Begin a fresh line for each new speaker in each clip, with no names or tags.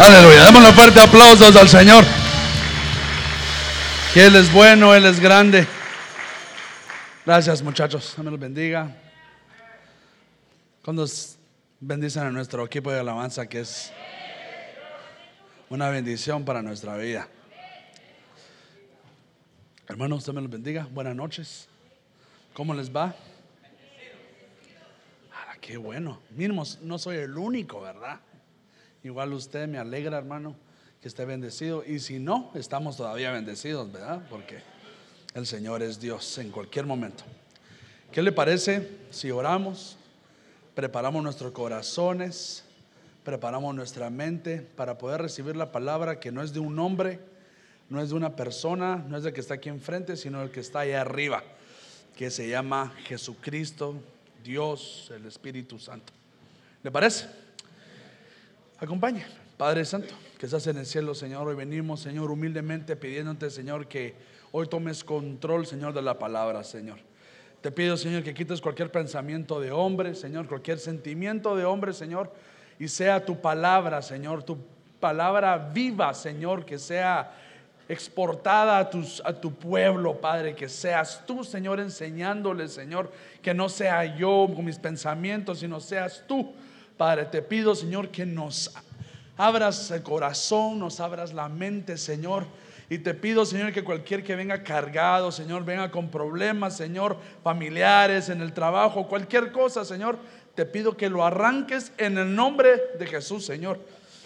Aleluya. Demos un fuerte aplausos al Señor. Que Él es bueno, Él es grande. Gracias muchachos. Dios los bendiga. Cuando bendicen a nuestro equipo de alabanza que es una bendición para nuestra vida. Hermanos, usted me los bendiga. Buenas noches. ¿Cómo les va? Ah, qué bueno. Mínimo, no soy el único, ¿verdad? Igual usted me alegra, hermano, que esté bendecido. Y si no, estamos todavía bendecidos, ¿verdad? Porque el Señor es Dios en cualquier momento. ¿Qué le parece si oramos, preparamos nuestros corazones, preparamos nuestra mente para poder recibir la palabra que no es de un hombre, no es de una persona, no es del que está aquí enfrente, sino del que está allá arriba, que se llama Jesucristo, Dios, el Espíritu Santo. ¿Le parece? Acompañe, Padre Santo, que estás en el cielo, Señor. Hoy venimos, Señor, humildemente pidiéndote, Señor, que hoy tomes control, Señor, de la palabra, Señor. Te pido, Señor, que quites cualquier pensamiento de hombre, Señor, cualquier sentimiento de hombre, Señor, y sea tu palabra, Señor, tu palabra viva, Señor, que sea exportada a, a tu pueblo, Padre, que seas tú, Señor, enseñándole, Señor, que no sea yo con mis pensamientos, sino seas tú Padre, te pido, Señor, que nos abras el corazón, nos abras la mente, Señor. Y te pido, Señor, que cualquier que venga cargado, Señor, venga con problemas, Señor, familiares, en el trabajo, cualquier cosa, Señor, te pido que lo arranques en el nombre de Jesús, Señor.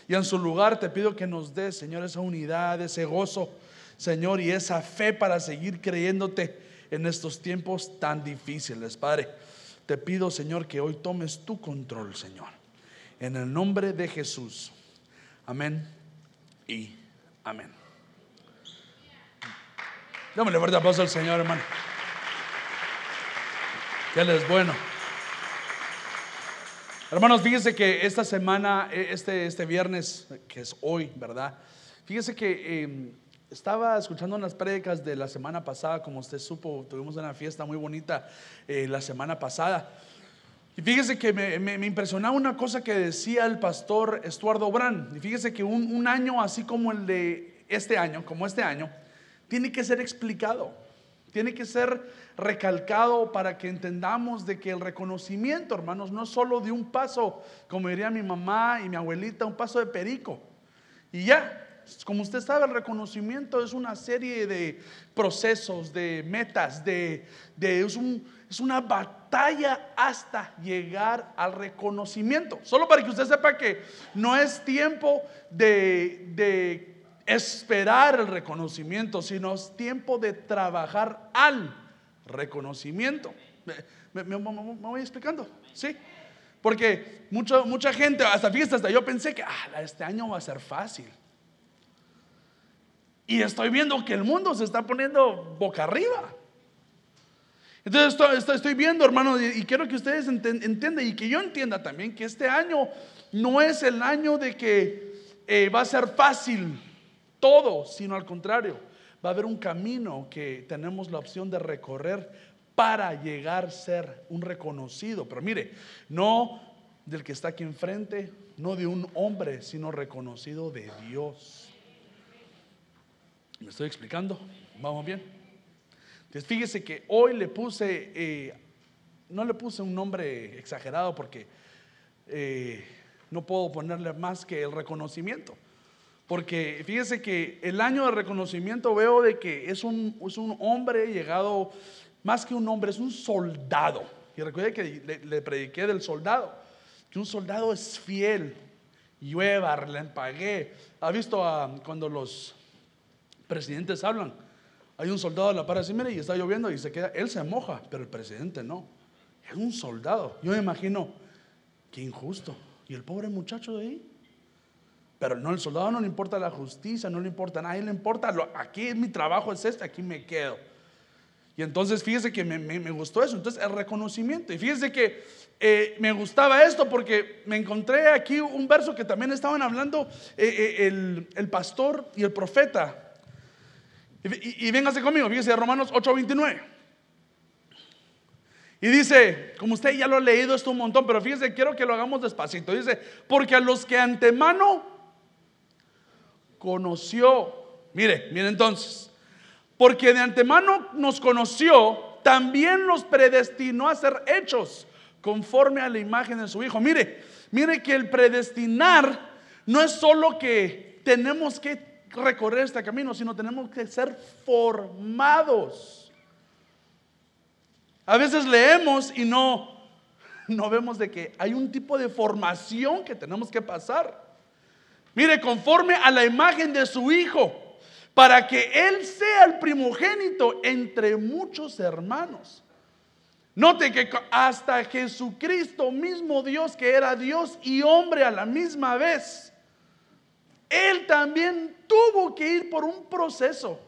Y en su lugar te pido que nos des, Señor, esa unidad, ese gozo, Señor, y esa fe para seguir creyéndote en estos tiempos tan difíciles, Padre. Te pido, Señor, que hoy tomes tu control, Señor. En el nombre de Jesús. Amén y amén. Démosle fuerte aplauso al Señor, hermano. Que Él es bueno. Hermanos, fíjese que esta semana, e, este, este viernes, que es hoy, ¿verdad? Fíjese que em, estaba escuchando unas prédicas de la semana pasada, como usted supo, tuvimos una fiesta muy bonita eh, la semana pasada. Y fíjese que me, impresionaba una cosa que decía el pastor Estuardo Brand. Y fíjese que un, año así como el de este año, como este año, tiene que ser explicado, tiene que ser recalcado para que entendamos de que el reconocimiento, hermanos, no es solo de un paso, como diría mi mamá y mi abuelita, un paso de perico. Y ya, como usted sabe, el reconocimiento es una serie de procesos, de metas, de, es, es, una batalla hasta llegar al reconocimiento. Solo para que usted sepa que no es tiempo de, de esperar el reconocimiento, sino es tiempo de trabajar al reconocimiento. ¿Me, voy explicando? ¿Sí? Porque mucha, mucha gente, hasta fiesta, hasta yo pensé que este año va a ser fácil. Y estoy viendo que el mundo se está poniendo boca arriba. Entonces estoy, viendo, hermano, y, quiero que ustedes entiendan y que yo entienda también que este año no es el año de que eh, va a ser fácil todo, sino al contrario, va a haber un camino que tenemos la opción de recorrer para llegar a ser un reconocido. Pero mire, no del que está aquí enfrente, no de un hombre, sino reconocido de Dios. ¿Me estoy explicando? ¿Vamos bien? Entonces fíjese que hoy le puse, eh, no le puse un nombre exagerado porque eh, no puedo ponerle más que el reconocimiento. Porque fíjese que el año de reconocimiento veo de que es un, es un hombre llegado, más que un hombre, es un soldado. Y recuerde que le, prediqué del soldado, que un soldado es fiel, llueva, le empagué. ¿Ha visto cuando los presidentes hablan. Hay un soldado a la par así, mire, y está lloviendo y se queda, él se moja, pero el presidente no. Es un soldado. Yo me imagino, qué injusto. Y el pobre muchacho de ahí. Pero no, el soldado no le importa la justicia, no le importa nada, a le importa, lo, aquí mi trabajo es este, aquí me quedo. Y entonces fíjese que me, gustó eso, entonces el reconocimiento. Y fíjese que eh, me gustaba esto porque me encontré aquí un verso que también estaban hablando eh, eh, el, el pastor y el profeta. Y, véngase conmigo, fíjese Romanos 8:29. Y dice, como usted ya lo ha leído esto un montón, pero fíjese, quiero que lo hagamos despacito. Dice, porque a los que antemano conoció. Mire, mire entonces. Porque de antemano nos conoció, también nos predestinó a ser hechos conforme a la imagen de su Hijo. Mire, mire que el predestinar no es solo que tenemos que recorrer este camino, sino tenemos que ser formados. A veces leemos y no, no vemos de que hay un tipo de formación que tenemos que pasar. Mire, conforme a la imagen de su Hijo, para que Él sea el primogénito entre muchos hermanos. Note que hasta Jesucristo, mismo Dios que era Dios y hombre a la misma vez, Él también tuvo que ir por un proceso.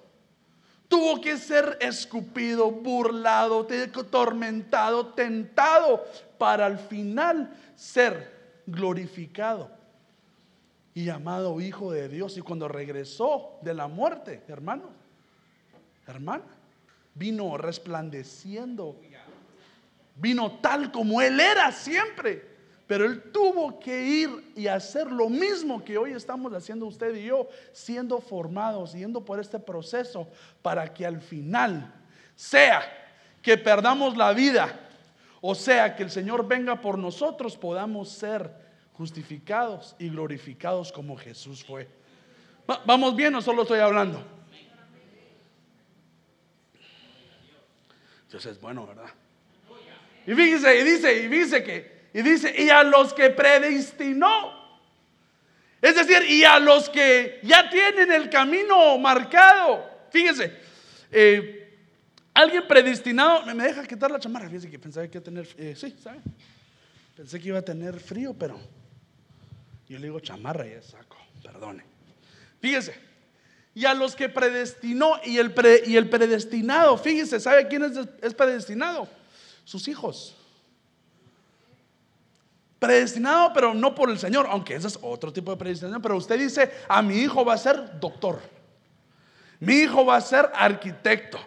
Tuvo que ser escupido, burlado, atormentado, tentado, para al final ser glorificado y llamado Hijo de Dios. Y cuando regresó de la muerte, hermano, hermana, vino resplandeciendo, vino tal como Él era siempre. Pero Él tuvo que ir y hacer lo mismo que hoy estamos haciendo usted y yo, siendo formados, yendo por este proceso, para que al final sea que perdamos la vida, o sea que el Señor venga por nosotros, podamos ser justificados y glorificados como Jesús fue. ¿Vamos bien o solo estoy hablando? Dios es bueno, ¿verdad? Y fíjese, y dice, y dice que, y dice, y a los que predestinó. Es decir, y a los que ya tienen el camino marcado. Fíjese, eh, alguien predestinado, me deja quitar la chamarra, fíjese que pensaba que iba a tener, eh, sí, ¿sabe? Pensé que iba a tener frío, pero yo le digo chamarra y es saco, perdone. Fíjese, y a los que predestinó y el, y el predestinado, fíjese, ¿sabe quién es predestinado? Sus hijos. Predestinado, pero no por el Señor, aunque ese es otro tipo de predestinación. Pero usted dice, a mi hijo va a ser doctor. Mi hijo va a ser arquitecto.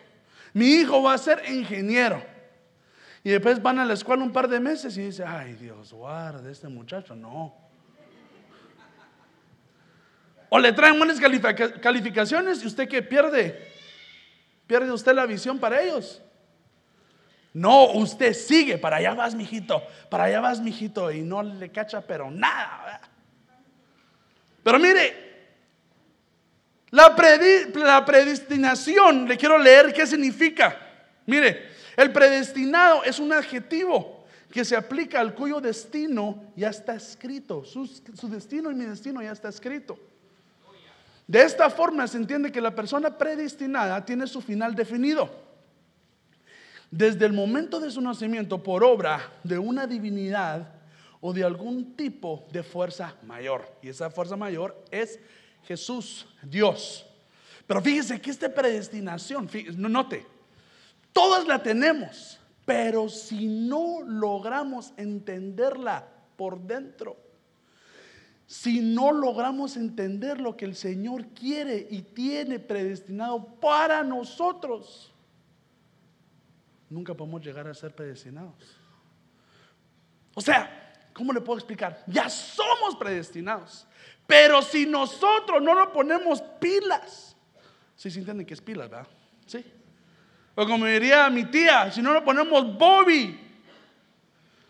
Mi hijo va a ser ingeniero. Y después van a la escuela un par de meses y dice, ay Dios, guarde este muchacho. No. O le traen buenas calificaciones y usted que pierde, pierde usted la visión para ellos. No, usted sigue, para allá vas, mijito, para allá vas, mijito, y no le cacha, pero nada. Pero mire, la, predestinación, le quiero leer qué significa. Mire, el predestinado es un adjetivo que se aplica al cuyo destino ya está escrito. su destino y mi destino ya está escrito. De esta forma se entiende que la persona predestinada tiene su final definido. Desde el momento de su nacimiento por obra de una divinidad o de algún tipo de fuerza mayor. Y esa fuerza mayor es Jesús, Dios. Pero fíjese que esta predestinación, no note, todas la tenemos, pero si no logramos entenderla por dentro, si no logramos entender lo que el Señor quiere y tiene predestinado para nosotros, nunca podemos llegar a ser predestinados. O sea, ¿cómo le puedo explicar? Ya somos predestinados. Pero si nosotros no nos ponemos pilas, si ¿sí se entiende que es pilas, ¿verdad? Sí. O como diría mi tía, si no nos ponemos Bobby,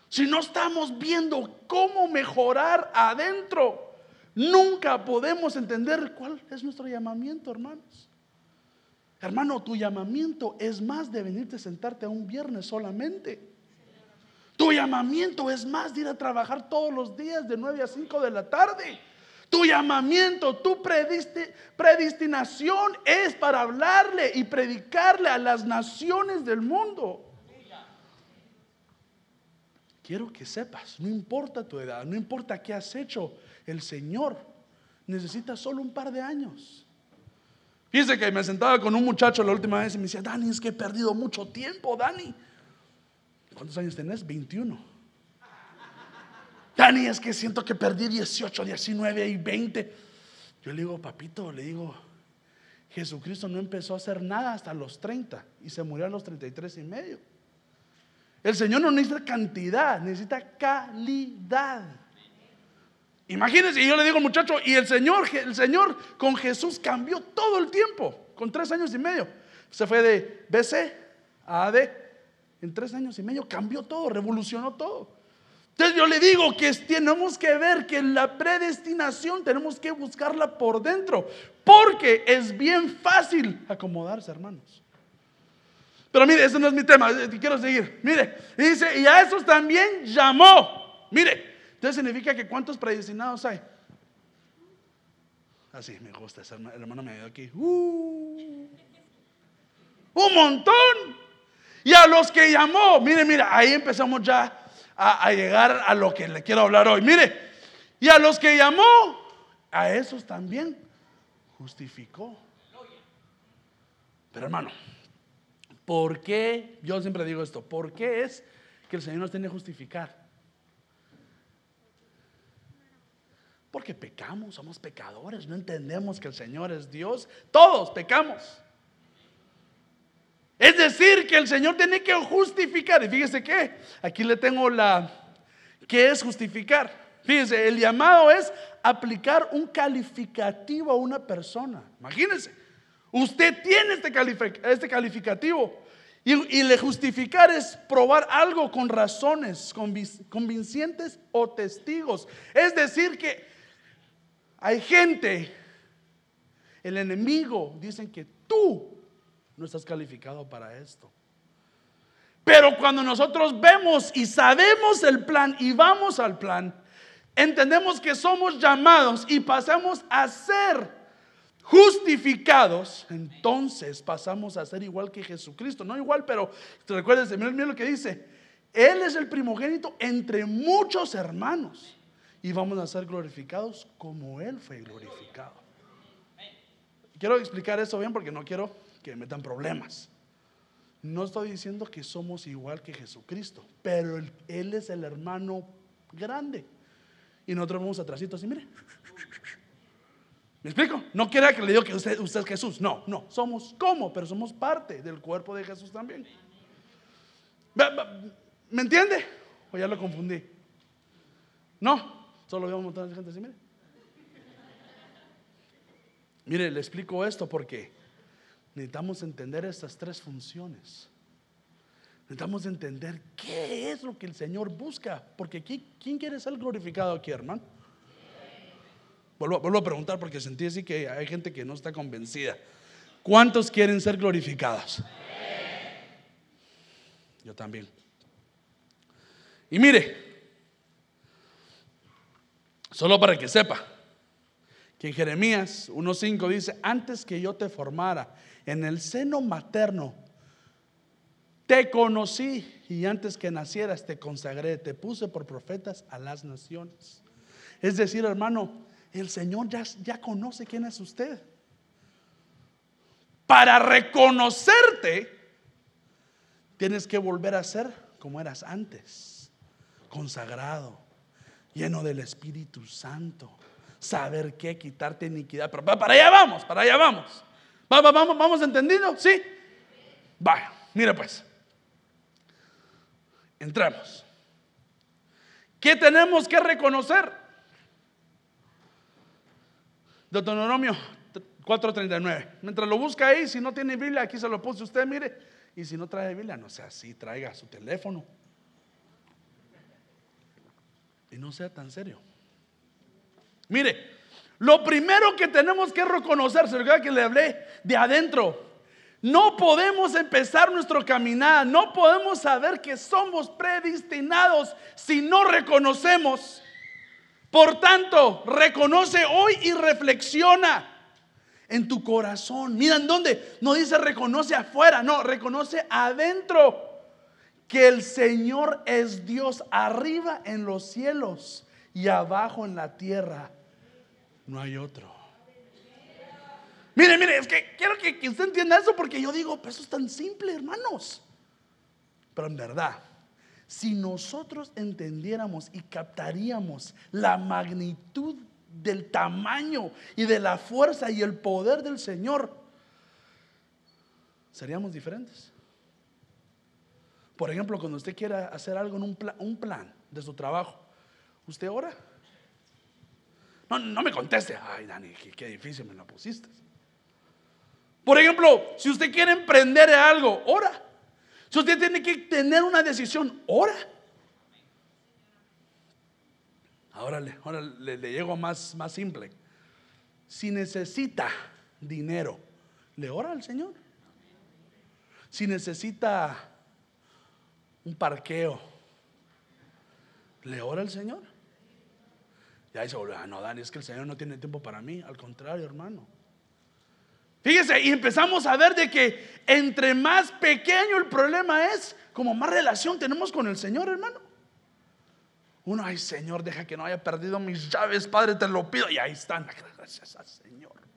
si no estamos viendo cómo mejorar adentro, nunca podemos entender cuál es nuestro llamamiento, hermanos. Hermano, tu llamamiento es más de venirte a sentarte a un viernes solamente. Tu llamamiento es más de ir a trabajar todos los días de 9 a 5 de la tarde. Tu llamamiento, tu predestinación es para hablarle y predicarle a las naciones del mundo. Quiero que sepas, no importa tu edad, no importa qué has hecho, el Señor necesita solo un par de años. Fíjese que me sentaba con un muchacho la última vez y me decía, Dani, es que he perdido mucho tiempo, Dani. ¿Cuántos años tenés? 21. Dani, es que siento que perdí 18, 19 y 20. Yo le digo, papito, le digo, Jesucristo no empezó a hacer nada hasta los 30 y se murió a los 33 y medio. El Señor no necesita cantidad, necesita calidad. Imagínense, y yo le digo muchacho, y el Señor, el Señor con Jesús cambió todo el tiempo, con tres años y medio. Se fue de BC a AD. En tres años y medio cambió todo, revolucionó todo. Entonces yo le digo que tenemos que ver que la predestinación tenemos que buscarla por dentro, porque es bien fácil acomodarse, hermanos. Pero mire, ese no es mi tema, eh, quiero seguir. Mire, dice, y a esos también llamó. Mire, entonces significa que cuántos predestinados hay. Así me gusta, el hermano me ayudó aquí. Uh, un montón. Y a los que llamó, mire, mire, ahí empezamos ya a, a llegar a lo que le quiero hablar hoy. Mire, y a los que llamó, a esos también justificó. Pero hermano, ¿por qué? Yo siempre digo esto, ¿por qué es que el Señor nos tiene que justificar? Porque pecamos, somos pecadores, no entendemos que el Señor es Dios. Todos pecamos. Es decir, que el Señor tiene que justificar. Y fíjese que aquí le tengo la... ¿Qué es justificar? Fíjese, el llamado es aplicar un calificativo a una persona. Imagínense, usted tiene este, este calificativo. Y, y, le justificar es probar algo con razones convincentes o testigos. Es decir, que hay gente, el enemigo, dicen que tú no estás calificado para esto. Pero cuando nosotros vemos y sabemos el plan y vamos al plan, entendemos que somos llamados y pasamos a ser justificados, entonces pasamos a ser igual que Jesucristo. No igual, pero recuérdense, miren lo que dice. Él es el primogénito entre muchos hermanos y vamos a ser glorificados como Él fue glorificado. Quiero explicar eso bien porque no quiero que metan problemas. No estoy diciendo que somos igual que Jesucristo, pero Él, es el hermano grande. Y nosotros vamos atrásito así, mire. ¿Me explico? No quiera que le diga que usted, usted es Jesús. No, no. Somos como, pero somos parte del cuerpo de Jesús también. ¿Me entiende? ¿O ya lo confundí? No. Solo veo un montón de gente así, mire. Mire, le explico esto porque necesitamos entender estas tres funciones. Necesitamos entender qué es lo que el Señor busca. Porque ¿quién quiere ser glorificado aquí, hermano? Vuelvo, vuelvo, a preguntar porque sentí así que hay gente que no está convencida. ¿Cuántos quieren ser glorificados? Yo también. Y mire, Solo para que sepa que en Jeremías 1.5 dice, antes que yo te formara en el seno materno, te conocí y antes que nacieras te consagré, te puse por profetas a las naciones. Es decir, hermano, el Señor ya, ya conoce quién es usted. Para reconocerte, tienes que volver a ser como eras antes, consagrado lleno del Espíritu Santo. Saber qué, quitarte iniquidad. Pero para allá vamos, para allá vamos. Vamos, vamos, vamos entendido, ¿sí? Vaya, mire pues. Entramos. ¿Qué tenemos que reconocer? Deuteronomio 4:39. Mientras lo busca ahí, si no tiene Biblia, aquí se lo puse usted, mire. Y si no trae Biblia, no sea así, traiga su teléfono y no sea tan serio. Mire, lo primero que tenemos que reconocer, se que le hablé de adentro, no podemos empezar nuestro caminar, no podemos saber que somos predestinados si no reconocemos. Por tanto, reconoce hoy y reflexiona en tu corazón. Mira en dónde. No dice reconoce afuera, no, reconoce adentro que el Señor es Dios arriba en los cielos y abajo en la tierra. No hay otro. Mire, mire, es que quiero que, usted entienda eso porque yo digo, pues eso es tan simple, hermanos. Pero en verdad, si nosotros entendiéramos y captaríamos la magnitud del tamaño y de la fuerza y el poder del Señor, seríamos diferentes. Por ejemplo, cuando usted quiera hacer algo en un plan, de su trabajo, ¿usted ora? No, no me conteste. Ay, Dani, qué, difícil me lo pusiste. Por ejemplo, si usted quiere emprender algo, ora. Si usted tiene que tener una decisión, ora. Ahora, le, ahora le, le llego más, más simple. Si necesita dinero, le ora al Señor. Si necesita un parqueo, le ora al Señor. Y ahí se vuelve, ah, no, Dani, es que el Señor no tiene tiempo para mí. Al contrario, hermano. Fíjese, y empezamos a ver de que entre más pequeño el problema es, como más relación tenemos con el Señor, hermano. Uno, ay Señor, deja que no haya perdido mis llaves, Padre, te lo pido. Y ahí están, gracias al Señor.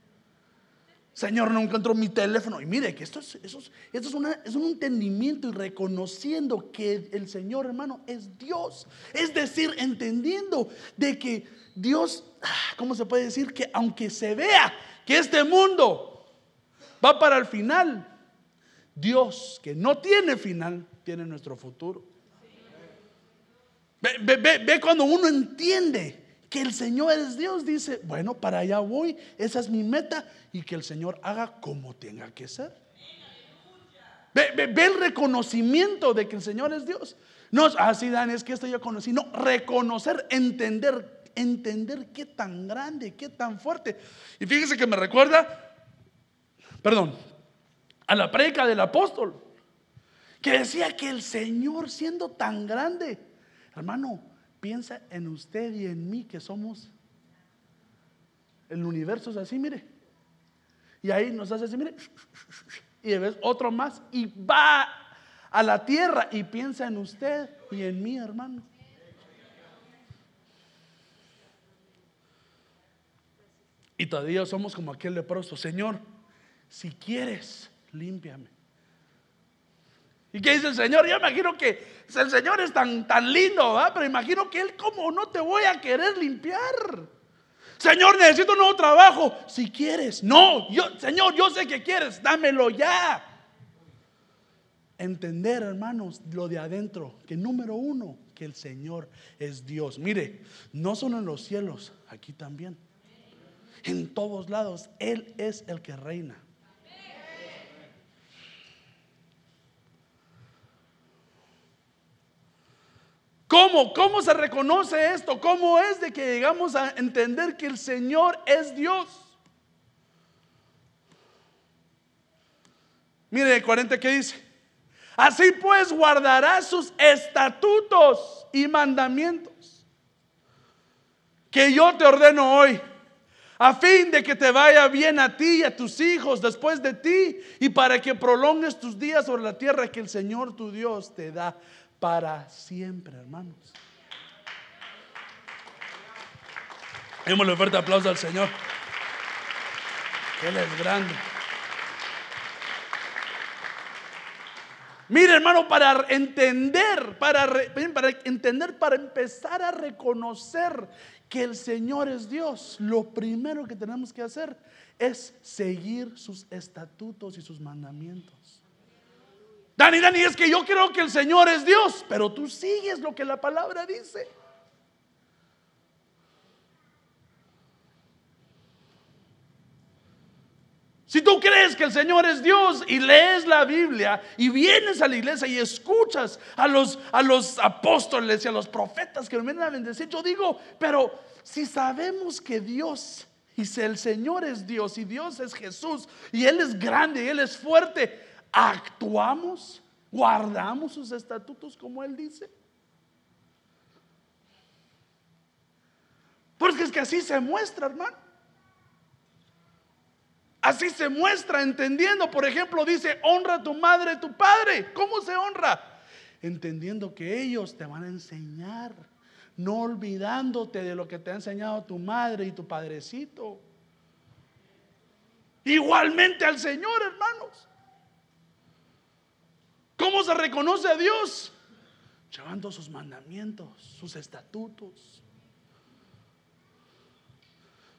Señor, no encuentro mi teléfono. Y mire que esto es, es, un entendimiento y reconociendo que el Señor, hermano, es Dios. Es decir, entendiendo de que Dios, ah, ¿cómo se puede decir? Que aunque se vea que este mundo va para el final. Dios, que no tiene final, tiene nuestro futuro. Ve, cuando uno entiende que el Señor es Dios, dice, bueno, para allá voy, esa es mi meta y que el Señor haga como tenga que ser. Ve, el reconocimiento de que el Señor es Dios. No, así Dan, es que esto yo conocí. No, reconocer, entender, entender qué tan grande, qué tan fuerte. Y fíjese que me recuerda perdón, a la predica del apóstol, que decía que el Señor siendo tan grande, hermano, piensa en usted y en mí que somos, el universo es así, mire. Y ahí nos hace así, mire, y ves otro más y va a la tierra y piensa en usted y en mí, hermano. Y todavía somos como aquel leproso, Señor, si quieres, límpiame. ¿Y qué dice el Señor? Yo imagino que el Señor es tan, tan lindo, pero imagino que Él, como no te voy a querer limpiar? Señor, necesito un nuevo trabajo. Si quieres, no, yo, Señor, yo sé que quieres, dámelo ya. Entender, hermanos, lo de adentro, que número uno, que el Señor es Dios. Mire, no solo en los cielos, aquí también. En todos lados, Él es el que reina. ¿Cómo? ¿Cómo se reconoce esto? ¿Cómo es de que llegamos a entender que el Señor es Dios? Mire el 40 que dice. Así pues guardarás sus estatutos y mandamientos que yo te ordeno hoy, a fin de que te vaya bien a ti y a tus hijos después de ti, y para que prolongues tus días sobre la tierra que el Señor tu Dios te da para siempre, hermanos. Démosle fuerte aplauso al Señor. Él es grande. Mire, hermano, para entender, para, para entender, para empezar a reconocer que el Señor es Dios, lo primero que tenemos que hacer es seguir sus estatutos y sus mandamientos. Dani, Dani, es que yo creo que el Señor es Dios, pero tú sigues lo que la palabra dice. Si tú crees que el Señor es Dios y lees la Biblia y vienes a la iglesia y escuchas a los, a los apóstoles y a los profetas que me vienen a bendecir, yo digo, pero si sabemos que Dios y si el Señor es Dios y Dios es Jesús y Él es grande y Él es fuerte, actuamos, guardamos sus estatutos como Él dice. Porque es que así se muestra, hermano. Así se muestra entendiendo, por ejemplo, dice, honra a tu madre, tu padre. ¿Cómo se honra? Entendiendo que ellos te van a enseñar, no olvidándote de lo que te ha enseñado tu madre y tu padrecito. Igualmente al Señor, hermanos. ¿Cómo se reconoce a Dios? Llevando sus mandamientos, sus estatutos.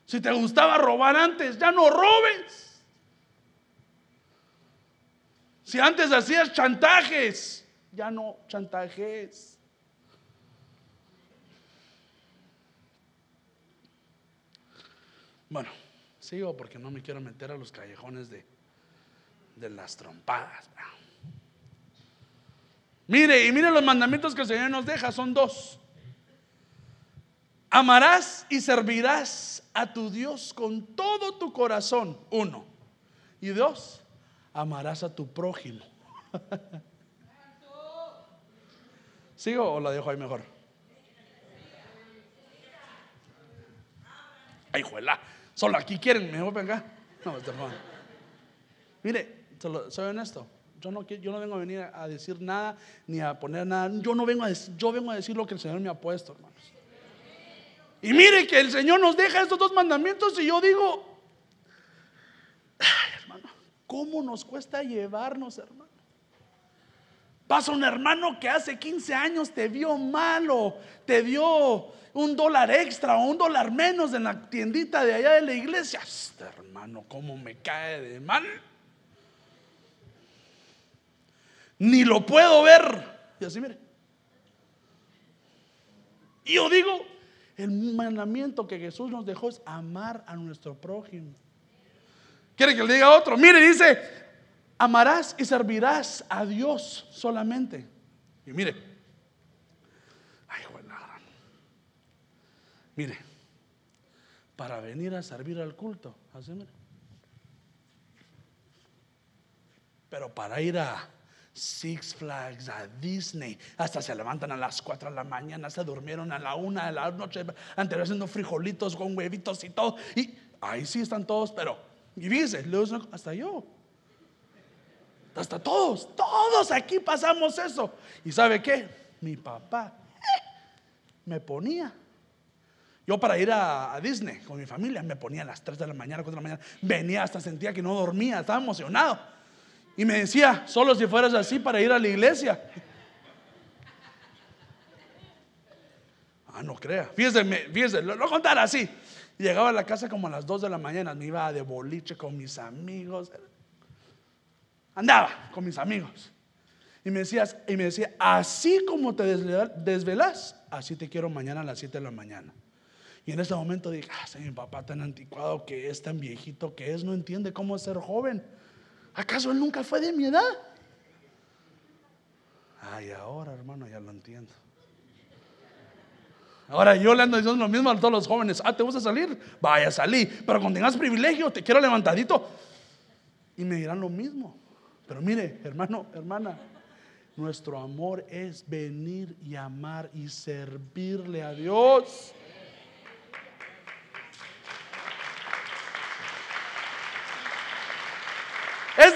Si te gustaba robar antes, ya no robes. Si antes hacías chantajes, ya no chantajes. Bueno, sigo porque no me quiero meter a los callejones de, de las trompadas. Mire, y mire los mandamientos que el Señor nos deja, son dos. Amarás y servirás a tu Dios con todo tu corazón, uno. Y dos, amarás a tu prójimo. ¿Sigo o la dejo ahí mejor? Ay, juela, solo aquí quieren, mejor venga. No, Mire, soy honesto. Yo no, vengo a venir a decir nada ni a poner nada. Yo no vengo a decir, yo vengo a decir lo que el Señor me ha puesto, hermanos. Y mire que el Señor nos deja estos dos mandamientos y yo digo, hermano, ¿cómo nos cuesta llevarnos, hermano? Pasa un hermano que hace 15 años te vio malo, te dio un dólar extra o un dólar menos en la tiendita de allá de la iglesia. Este hermano, ¿cómo me cae de mal? Ni lo puedo ver. Y así, mire. Y yo digo, el mandamiento que Jesús nos dejó es amar a nuestro prójimo. ¿Quiere que le diga otro? Mire, dice, amarás y servirás a Dios solamente. Y mire, ay, bueno, mire, para venir a servir al culto, así mire. Pero para ir a Six Flags, a Disney. Hasta se levantan a las 4 de la mañana, se durmieron a la 1 de la noche anterior haciendo frijolitos con huevitos y todo. Y ahí sí están todos, pero, y dice, hasta yo. Hasta todos, todos aquí pasamos eso. ¿Y sabe qué? Mi papá eh, me ponía. Yo para ir a, a, Disney con mi familia me ponía a las 3 de la mañana, 4 de la mañana. Venía hasta sentía que no dormía, estaba emocionado. Y me decía, solo si fueras así para ir a la iglesia. Ah, no crea. Fíjese, fíjese, lo, lo contar así. Llegaba a la casa como a las 2 de la mañana, me iba de boliche con mis amigos. Andaba con mis amigos. Y me, decías, y me decía, así como te desvelas, así te quiero mañana a las 7 de la mañana. Y en ese momento dije, ah, mi papá tan anticuado que es, tan viejito que es, no entiende cómo ser joven. ¿Acaso él nunca fue de mi edad? Ay, ahora hermano, ya lo entiendo. Ahora yo le ando diciendo lo mismo a todos los jóvenes. Ah, ¿te gusta salir? Vaya, salí. Pero cuando tengas privilegio, te quiero levantadito. Y me dirán lo mismo. Pero mire, hermano, hermana, nuestro amor es venir y amar y servirle a Dios.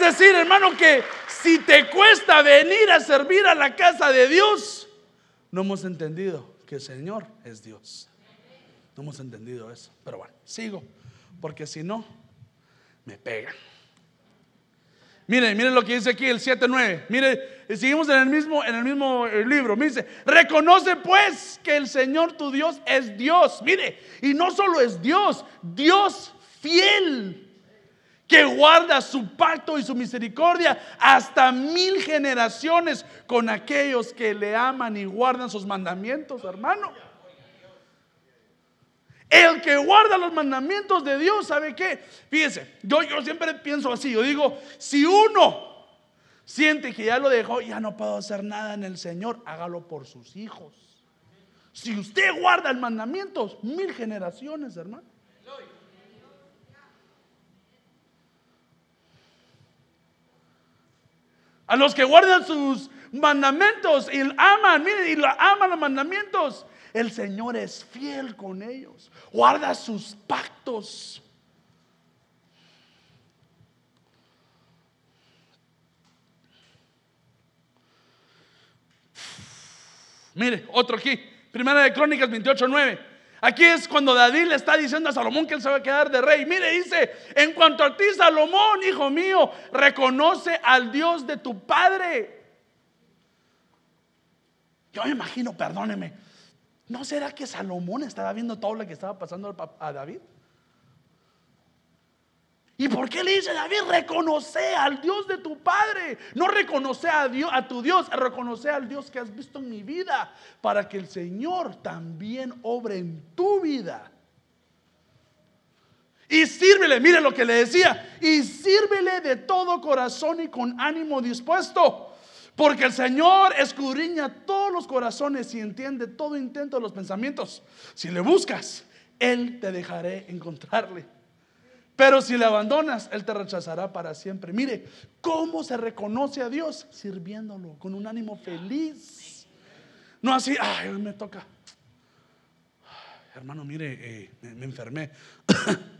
Decir, hermano, que si te cuesta venir a servir a la casa de Dios, no hemos entendido que el Señor es Dios. No hemos entendido eso. Pero bueno, sigo, porque si no, me pegan. Miren, miren lo que dice aquí el 7.9. Mire, seguimos en el mismo, en el mismo eh, libro. Me dice, reconoce pues que el Señor tu Dios es Dios. Mire, y no solo es Dios, Dios fiel que guarda su pacto y su misericordia hasta mil generaciones con aquellos que le aman y guardan sus mandamientos, hermano. El que guarda los mandamientos de Dios, ¿sabe qué? Fíjese, yo, yo siempre pienso así, yo digo, si uno siente que ya lo dejó, ya no puedo hacer nada en el Señor, hágalo por sus hijos. Si usted guarda el mandamiento, mil generaciones, hermano. A los que guardan sus mandamientos y aman, miren, y lo aman los mandamientos. El Señor es fiel con ellos. Guarda sus pactos. Mire, otro aquí. Primera de Crónicas 28, 9. Aquí es cuando David le está diciendo a Salomón que él se va a quedar de rey. Mire, dice, en cuanto a ti, Salomón, hijo mío, reconoce al Dios de tu padre. Yo me imagino, perdóneme, ¿no será que Salomón estaba viendo todo lo que estaba pasando a David? ¿Y por qué le dice David? Reconoce al Dios de tu Padre. No reconoce a, Dios, a tu Dios, reconoce al Dios que has visto en mi vida. Para que el Señor también obre en tu vida. Y sírvele, mire lo que le decía, y sírvele de todo corazón y con ánimo dispuesto. Porque el Señor escudriña todos los corazones y entiende todo intento de los pensamientos. Si le buscas, Él te dejaré encontrarle. Pero si le abandonas, Él te rechazará para siempre. Mire, ¿cómo se reconoce a Dios? Sirviéndolo con un ánimo feliz. No así, ay, hoy me toca. Hermano, mire, eh, me, me enfermé.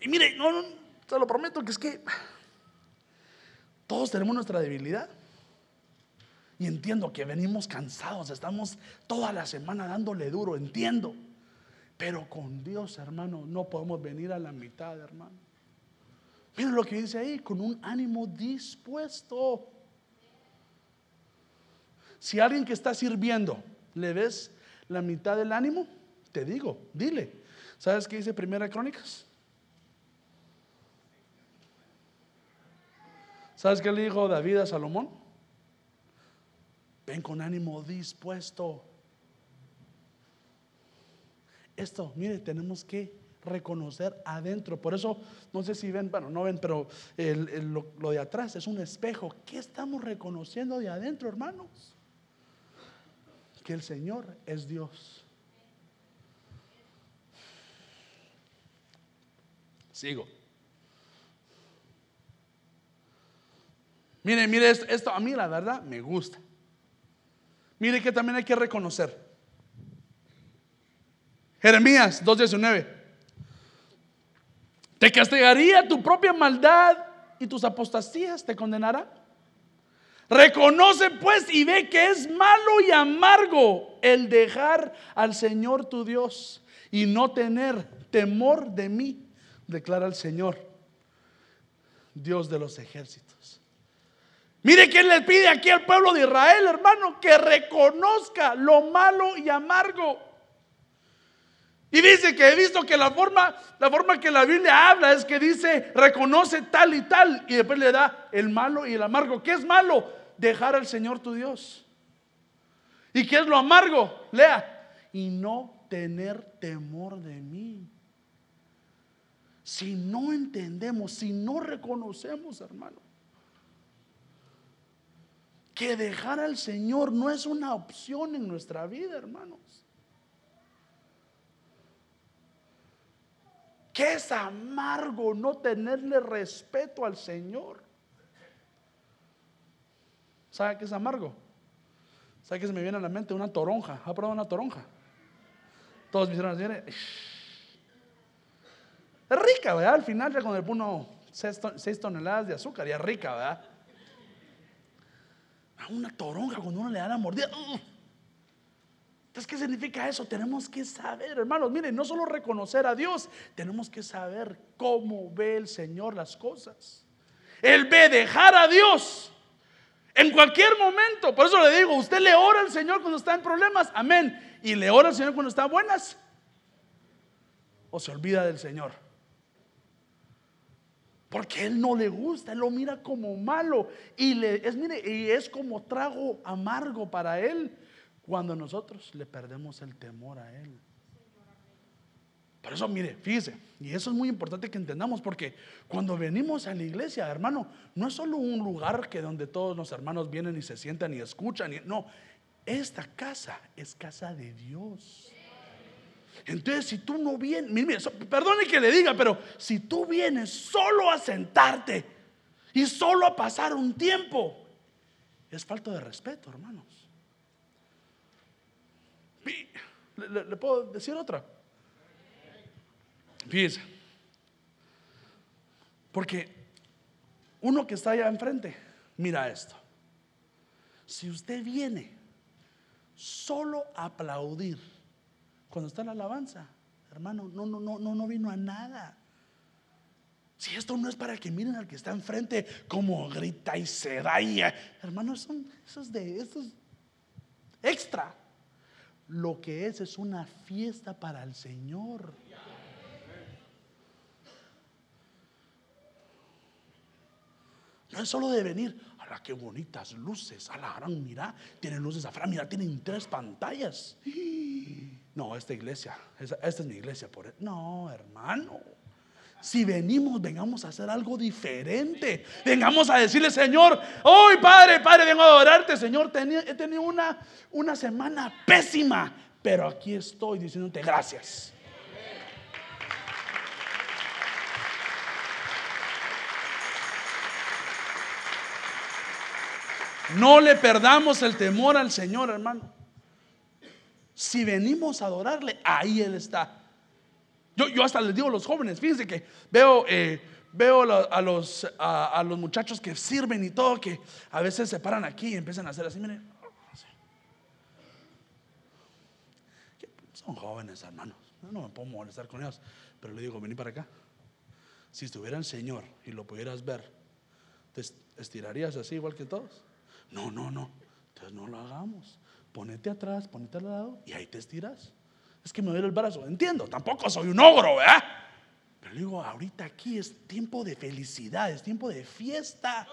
Y mire, no, no, se lo prometo que es que todos tenemos nuestra debilidad. Y entiendo que venimos cansados, estamos toda la semana dándole duro, entiendo. Pero con Dios, hermano, no podemos venir a la mitad, hermano. Miren lo que dice ahí, con un ánimo dispuesto. Si alguien que está sirviendo le ves la mitad del ánimo, te digo, dile. ¿Sabes qué dice Primera Crónicas? ¿Sabes qué le dijo David a Salomón? Ven con ánimo dispuesto. Esto, mire, tenemos que reconocer adentro. Por eso, no sé si ven, bueno, no ven, pero lo, de atrás es un espejo. ¿Qué estamos reconociendo de adentro, hermanos? Que el Señor es Dios. Sigo. Mire, mire esto, a mí la verdad me gusta. Mire que también hay que reconocer. Jeremías 2.19. Te castigaría tu propia maldad y tus apostasías te condenará. Reconoce pues y ve que es malo y amargo el dejar al Señor tu Dios y no tener temor de mí, declara el Señor, Dios de los ejércitos. Mire quién le pide aquí al pueblo de Israel, hermano, que reconozca lo malo y amargo. Y dice que he visto que la forma, la forma que la Biblia habla es que dice, reconoce tal y tal, y después le da el malo y el amargo. ¿Qué es malo? Dejar al Señor tu Dios. ¿Y qué es lo amargo? Lea, y no tener temor de mí. Si no entendemos, si no reconocemos, hermano, que dejar al Señor no es una opción en nuestra vida, hermanos. Que es amargo no tenerle respeto al Señor. ¿Sabe qué es amargo? ¿Sabe qué se me viene a la mente? Una toronja. ¿Ha probado una toronja? Todos me hicieron así. Es rica, ¿verdad? Al final ya con el puno 6 toneladas de azúcar, ya rica, ¿verdad? Una toronja cuando uno le da la mordida. Entonces, ¿qué significa eso? Tenemos que saber, hermanos, miren, no solo reconocer a Dios, tenemos que saber cómo ve el Señor las cosas. Él ve dejar a Dios en cualquier momento. Por eso le digo, usted le ora al Señor cuando está en problemas, amén. Y le ora al Señor cuando está buenas. O se olvida del Señor. Porque él no le gusta, él lo mira como malo y le es mire, y es como trago amargo para él cuando nosotros le perdemos el temor a él. Por eso, mire, fíjese, y eso es muy importante que entendamos, porque cuando venimos a la iglesia, hermano, no es solo un lugar que donde todos los hermanos vienen y se sientan y escuchan, no, esta casa es casa de Dios. Entonces, si tú no vienes, mire, perdone que le diga, pero si tú vienes solo a sentarte y solo a pasar un tiempo, es falta de respeto, hermanos. ¿Le, le puedo decir otra? Fíjese. Porque uno que está allá enfrente, mira esto. Si usted viene solo a aplaudir, cuando está la alabanza, hermano, no, no, no, no, no vino a nada. Si esto no es para que miren al que está enfrente como grita y se da y, hermano, son esos de esos extra. Lo que es es una fiesta para el Señor. No es solo de venir. Ahora qué bonitas luces. A la gran, mira, tienen luces afuera. Mira, tienen tres pantallas. No, esta iglesia, esta, es mi iglesia. Por e-". No, hermano. Si venimos, vengamos a hacer algo diferente. Vengamos a decirle, Señor, hoy Padre, Padre, vengo a adorarte, Señor. he tenido una, una semana pésima, pero aquí estoy diciéndote gracias. No le perdamos el temor al Señor, hermano. Si venimos a adorarle, ahí Él está. Yo, hasta les digo a los jóvenes, fíjense que veo, eh, veo a, los, a, los muchachos que sirven y todo, que a veces se paran aquí y empiezan a hacer así, miren. Son jóvenes, hermanos. No me puedo molestar con ellos. Pero le digo, vení para acá. Si estuviera el Señor y lo pudieras ver, ¿te estirarías así igual que todos? No, no, no. Entonces no lo hagamos. Ponete atrás, ponete al lado y ahí te estiras es que me duele el brazo. Entiendo, tampoco soy un ogro, ¿verdad? Pero digo, ahorita aquí es tiempo de felicidad, es tiempo de fiesta.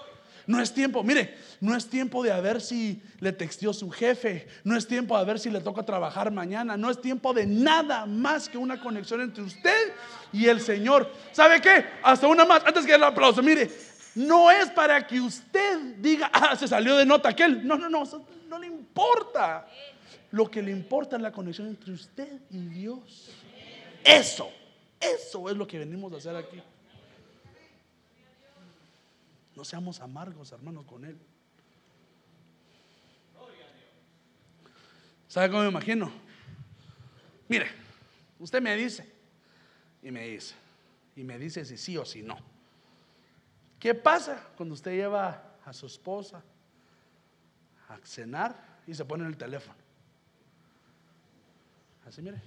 No es tiempo, mire, no es tiempo de a ver si le textió su jefe, no es tiempo de a ver si le toca trabajar mañana, no es tiempo de nada más que una conexión entre usted y el Señor. ¿Sabe qué? Hasta una más, antes que el aplauso, mire, no es para que usted diga, ah, se salió de nota aquel. No, no, no, importa. Lo que le importa es la conexión entre usted y Dios. Eso, eso es lo que venimos a hacer aquí. No seamos amargos, hermanos, con Él. ¿Sabe cómo me imagino? Mire, usted me dice y me dice, y me dice si sí o si no. ¿Qué pasa cuando usted lleva a su esposa a cenar y se pone en el teléfono? Así mire.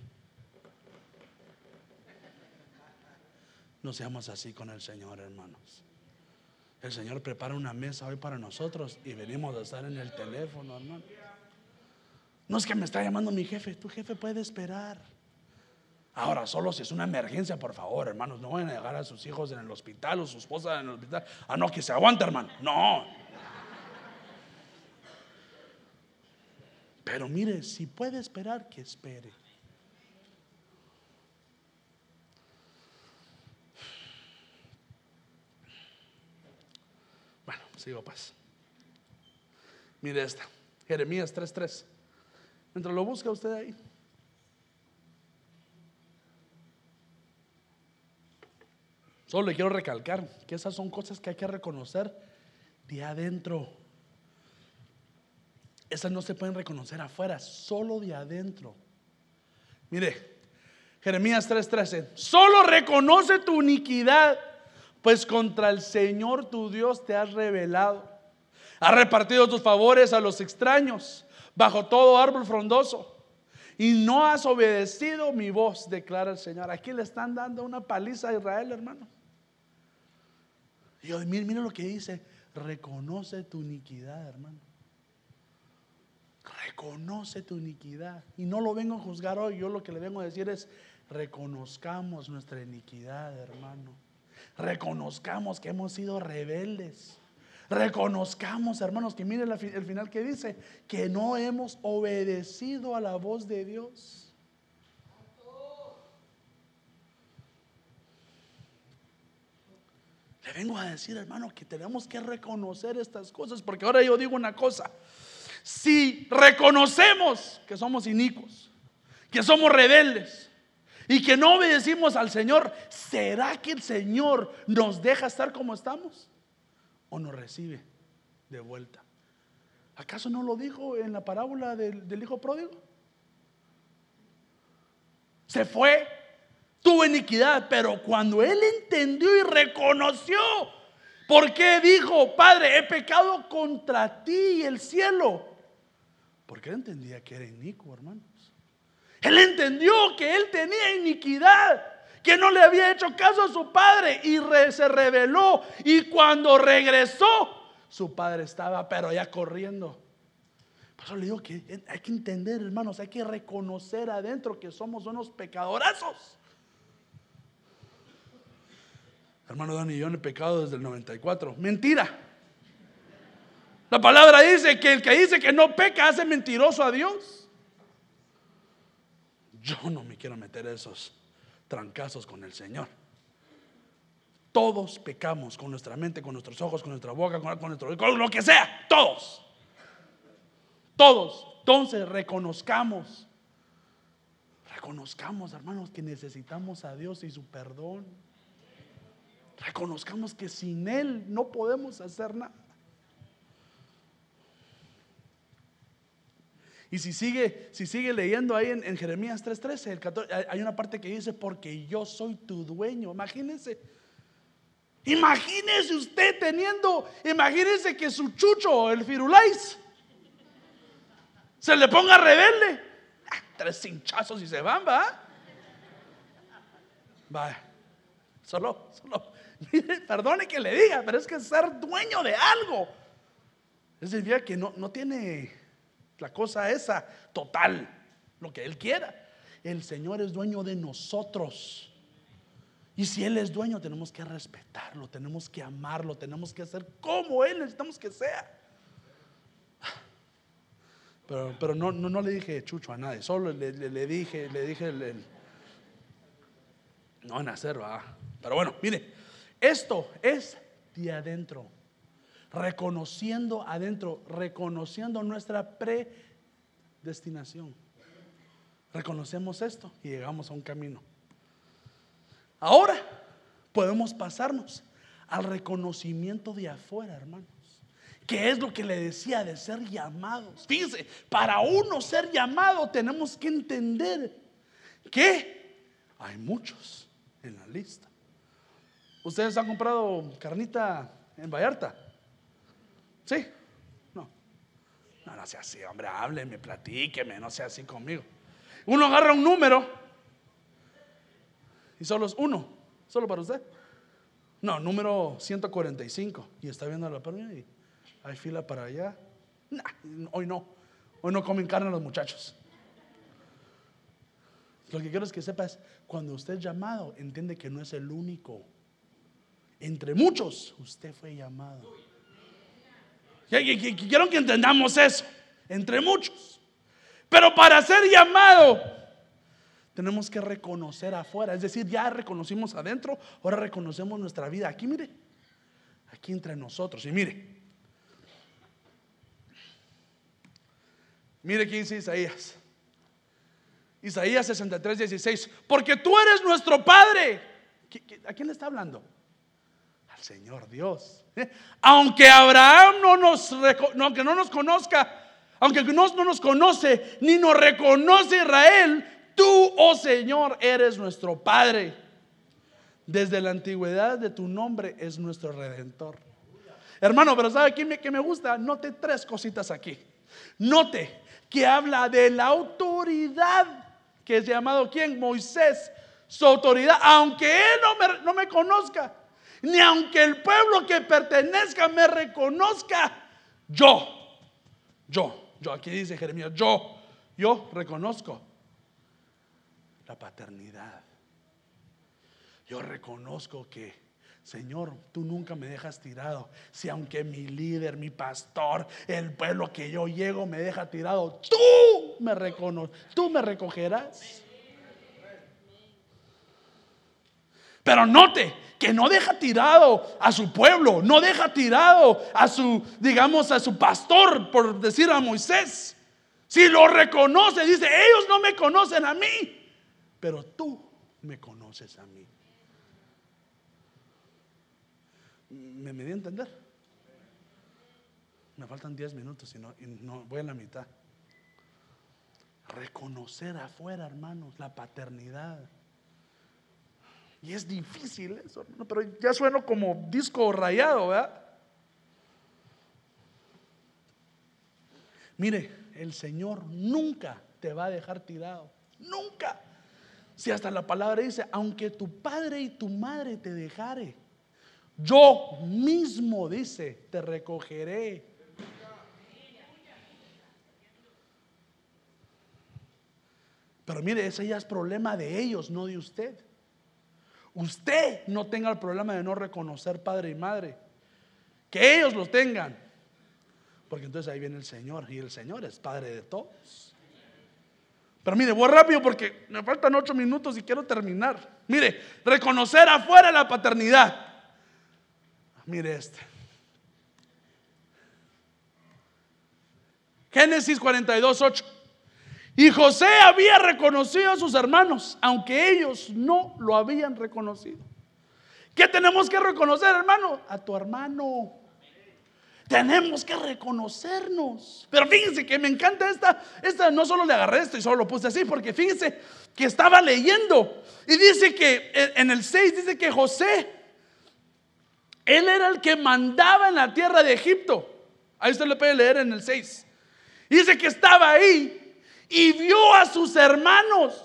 No seamos así con el Señor, hermanos. El Señor prepara una mesa hoy para nosotros y venimos a estar en el teléfono, hermano. No es que me está llamando mi jefe, tu jefe puede esperar. Ahora, solo si es una emergencia, por favor, hermanos, no vayan a llegar a sus hijos en el hospital o su esposa en el hospital. Ah, no, que se aguante, hermano. No. Pero mire, si puede esperar, que espere. Sigo pues. Mire esta. Jeremías 3.3. Mientras lo busca usted ahí. Solo le quiero recalcar que esas son cosas que hay que reconocer de adentro. Esas no se pueden reconocer afuera, solo de adentro. Mire, Jeremías 3:13, solo reconoce tu iniquidad pues contra el Señor tu Dios te has revelado. Has repartido tus favores a los extraños bajo todo árbol frondoso. Y no has obedecido mi voz, declara el Señor. Aquí le están dando una paliza a Israel, hermano. Y mire, mire lo que dice. Reconoce tu iniquidad, hermano. Reconoce tu iniquidad. Y no lo vengo a juzgar hoy. Yo lo que le vengo a decir es, reconozcamos nuestra iniquidad, hermano. Reconozcamos que hemos sido rebeldes. Reconozcamos, hermanos, que miren el final que dice, que no hemos obedecido a la voz de Dios. Le vengo a decir, hermano, que tenemos que reconocer estas cosas, porque ahora yo digo una cosa, si reconocemos que somos inicuos, que somos rebeldes, y que no obedecimos al Señor, ¿será que el Señor nos deja estar como estamos? ¿O nos recibe de vuelta? ¿Acaso no lo dijo en la parábola del, hijo pródigo? Se fue, tuvo iniquidad, pero cuando él entendió y reconoció, ¿por qué dijo, Padre, he pecado contra ti y el cielo? Porque él entendía que era inicuo, hermano. Él entendió que él tenía iniquidad, que no le había hecho caso a su padre y se rebeló. Y cuando regresó, su padre estaba, pero ya corriendo. Por eso le digo que hay que entender, hermanos, hay que reconocer adentro que somos unos pecadorazos. Hermano Dani, yo no he pecado desde el 94. Mentira. La palabra dice que el que dice que no peca hace mentiroso a Dios. Yo no me quiero meter esos trancazos con el Señor. Todos pecamos con nuestra mente, con nuestros ojos, con nuestra boca, con, nuestro, con lo que sea. Todos. Todos. Entonces reconozcamos. Reconozcamos, hermanos, que necesitamos a Dios y su perdón. Reconozcamos que sin Él no podemos hacer nada. Y si sigue, si sigue leyendo ahí en, Jeremías 3:13, hay una parte que dice, porque yo soy tu dueño. Imagínense. Imagínese usted teniendo, imagínense que su chucho, el firulais, se le ponga rebelde. Ah, tres hinchazos y se van, va. Va. Solo, solo. perdone que le diga, pero es que ser dueño de algo. Es decir, que no, no tiene la cosa esa total, lo que Él quiera. El Señor es dueño de nosotros. Y si Él es dueño, tenemos que respetarlo, tenemos que amarlo, tenemos que hacer como Él necesitamos que sea. Pero, pero no, no, le dije chucho a nadie, solo le, dije, le dije el, no en hacer, Pero bueno, mire, esto es de adentro, reconociendo adentro, reconociendo nuestra predestinación. Reconocemos esto y llegamos a un camino. Ahora podemos pasarnos al reconocimiento de afuera, hermanos. Que es lo que le decía de ser llamados. Fíjense, para uno ser llamado tenemos que entender que hay muchos en la lista. ¿Ustedes han comprado carnita en Vallarta? ¿Sí? No. No, no sea así, hombre, hábleme, platíqueme, no sea así conmigo. Uno agarra un número y solo es uno, solo para usted. No, número 145. Y está viendo la perna y hay fila para allá. hoy no. Hoy no comen carne los muchachos. Lo que quiero es que sepas, cuando usted es llamado, entiende que no es el único. Entre muchos, usted fue llamado. Quiero que entendamos eso. Entre muchos. Pero para ser llamado, tenemos que reconocer afuera. Es decir, ya reconocimos adentro, ahora reconocemos nuestra vida. Aquí, mire, aquí entre nosotros. Y mire, mire qué dice Isaías. Isaías 63, 16. Porque tú eres nuestro Padre. ¿A quién le está hablando? Al Señor Dios. Aunque Abraham no nos, aunque no nos conozca, aunque no, no nos conoce, ni nos reconoce Israel, Tú, oh Señor, eres nuestro Padre. Desde la antigüedad de tu nombre es nuestro redentor. Hermano, pero ¿sabe qué me, me gusta? Note tres cositas aquí. Note que habla de la autoridad que es llamado quién? Moisés. Su autoridad, aunque él no me, no me conozca, ni aunque el pueblo que pertenezca me reconozca, yo, yo, yo, aquí dice Jeremías, yo, yo reconozco la paternidad. Yo reconozco que, Señor, tú nunca me dejas tirado. Si aunque mi líder, mi pastor, el pueblo que yo llego me deja tirado, tú me reconoces, tú me recogerás. Pero note que no deja tirado a su pueblo, no deja tirado a su, digamos, a su pastor, por decir a Moisés. Si lo reconoce, dice, ellos no me conocen a mí, pero tú me conoces a mí. ¿Me, me di a entender? Me faltan 10 minutos y no, y no voy a la mitad. Reconocer afuera, hermanos, la paternidad. Y es difícil eso, pero ya sueno como disco rayado, ¿verdad? Mire, el Señor nunca te va a dejar tirado. Nunca. Si hasta la palabra dice, aunque tu padre y tu madre te dejare, yo mismo, dice, te recogeré. Pero mire, ese ya es problema de ellos, no de usted. Usted no tenga el problema de no reconocer padre y madre. Que ellos los tengan. Porque entonces ahí viene el Señor y el Señor es Padre de todos. Pero mire, voy rápido porque me faltan ocho minutos y quiero terminar. Mire, reconocer afuera la paternidad. Mire este. Génesis 42, 8. Y José había reconocido a sus hermanos, aunque ellos no lo habían reconocido. ¿Qué tenemos que reconocer, hermano? A tu hermano. Tenemos que reconocernos. Pero fíjense que me encanta esta, esta no solo le agarré esto y solo lo puse así, porque fíjense que estaba leyendo y dice que en el 6 dice que José, él era el que mandaba en la tierra de Egipto. Ahí usted lo puede leer en el 6. Dice que estaba ahí y vio a sus hermanos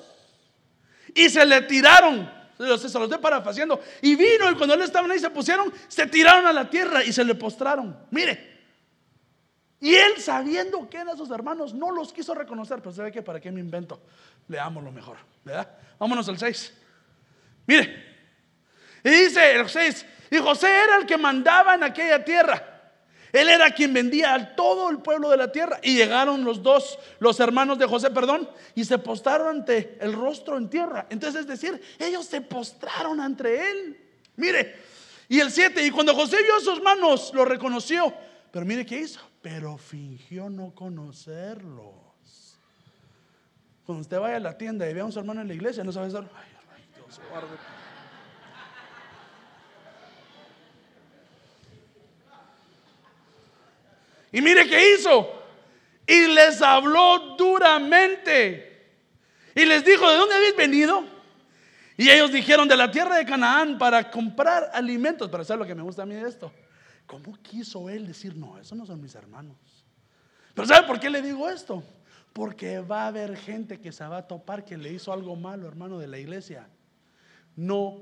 y se le tiraron. Se los estoy parafaciendo. Y vino y cuando él estaba ahí se pusieron, se tiraron a la tierra y se le postraron. Mire. Y él sabiendo que eran sus hermanos, no los quiso reconocer. Pero sabe que para qué me invento. Leamos lo mejor. ¿Verdad? Vámonos al 6. Mire. Y dice el 6. Y José era el que mandaba en aquella tierra. Él era quien vendía a todo el pueblo de la tierra. Y llegaron los dos, los hermanos de José, perdón, y se postraron ante el rostro en tierra. Entonces es decir, ellos se postraron ante él. Mire, y el 7, y cuando José vio sus manos, lo reconoció. Pero mire qué hizo, pero fingió no conocerlos. Cuando usted vaya a la tienda y vea a un hermano en la iglesia, no sabe estar, ay, Dios guarde. Y mire qué hizo. Y les habló duramente. Y les dijo, ¿de dónde habéis venido? Y ellos dijeron, de la tierra de Canaán para comprar alimentos. Para saber lo que me gusta a mí de esto. ¿Cómo quiso él decir, no, esos no son mis hermanos? Pero ¿sabe por qué le digo esto? Porque va a haber gente que se va a topar que le hizo algo malo, hermano de la iglesia. No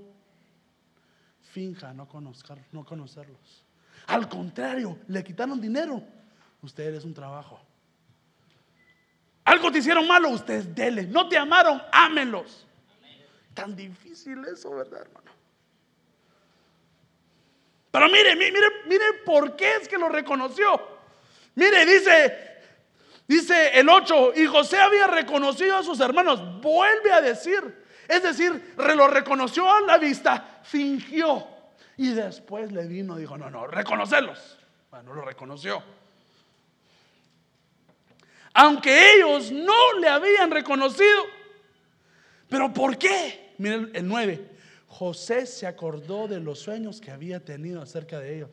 finja no, conocer, no conocerlos. Al contrario, le quitaron dinero. Usted es un trabajo. Algo te hicieron malo, ustedes dele. No te amaron, ámenlos. Tan difícil eso, ¿verdad, hermano? Pero mire, mire, mire por qué es que lo reconoció. Mire, dice, dice el 8, y José había reconocido a sus hermanos. Vuelve a decir, es decir, lo reconoció a la vista, fingió. Y después le vino, dijo, no, no, reconocerlos. Bueno, lo reconoció aunque ellos no le habían reconocido. ¿Pero por qué? Miren el 9. José se acordó de los sueños que había tenido acerca de ellos.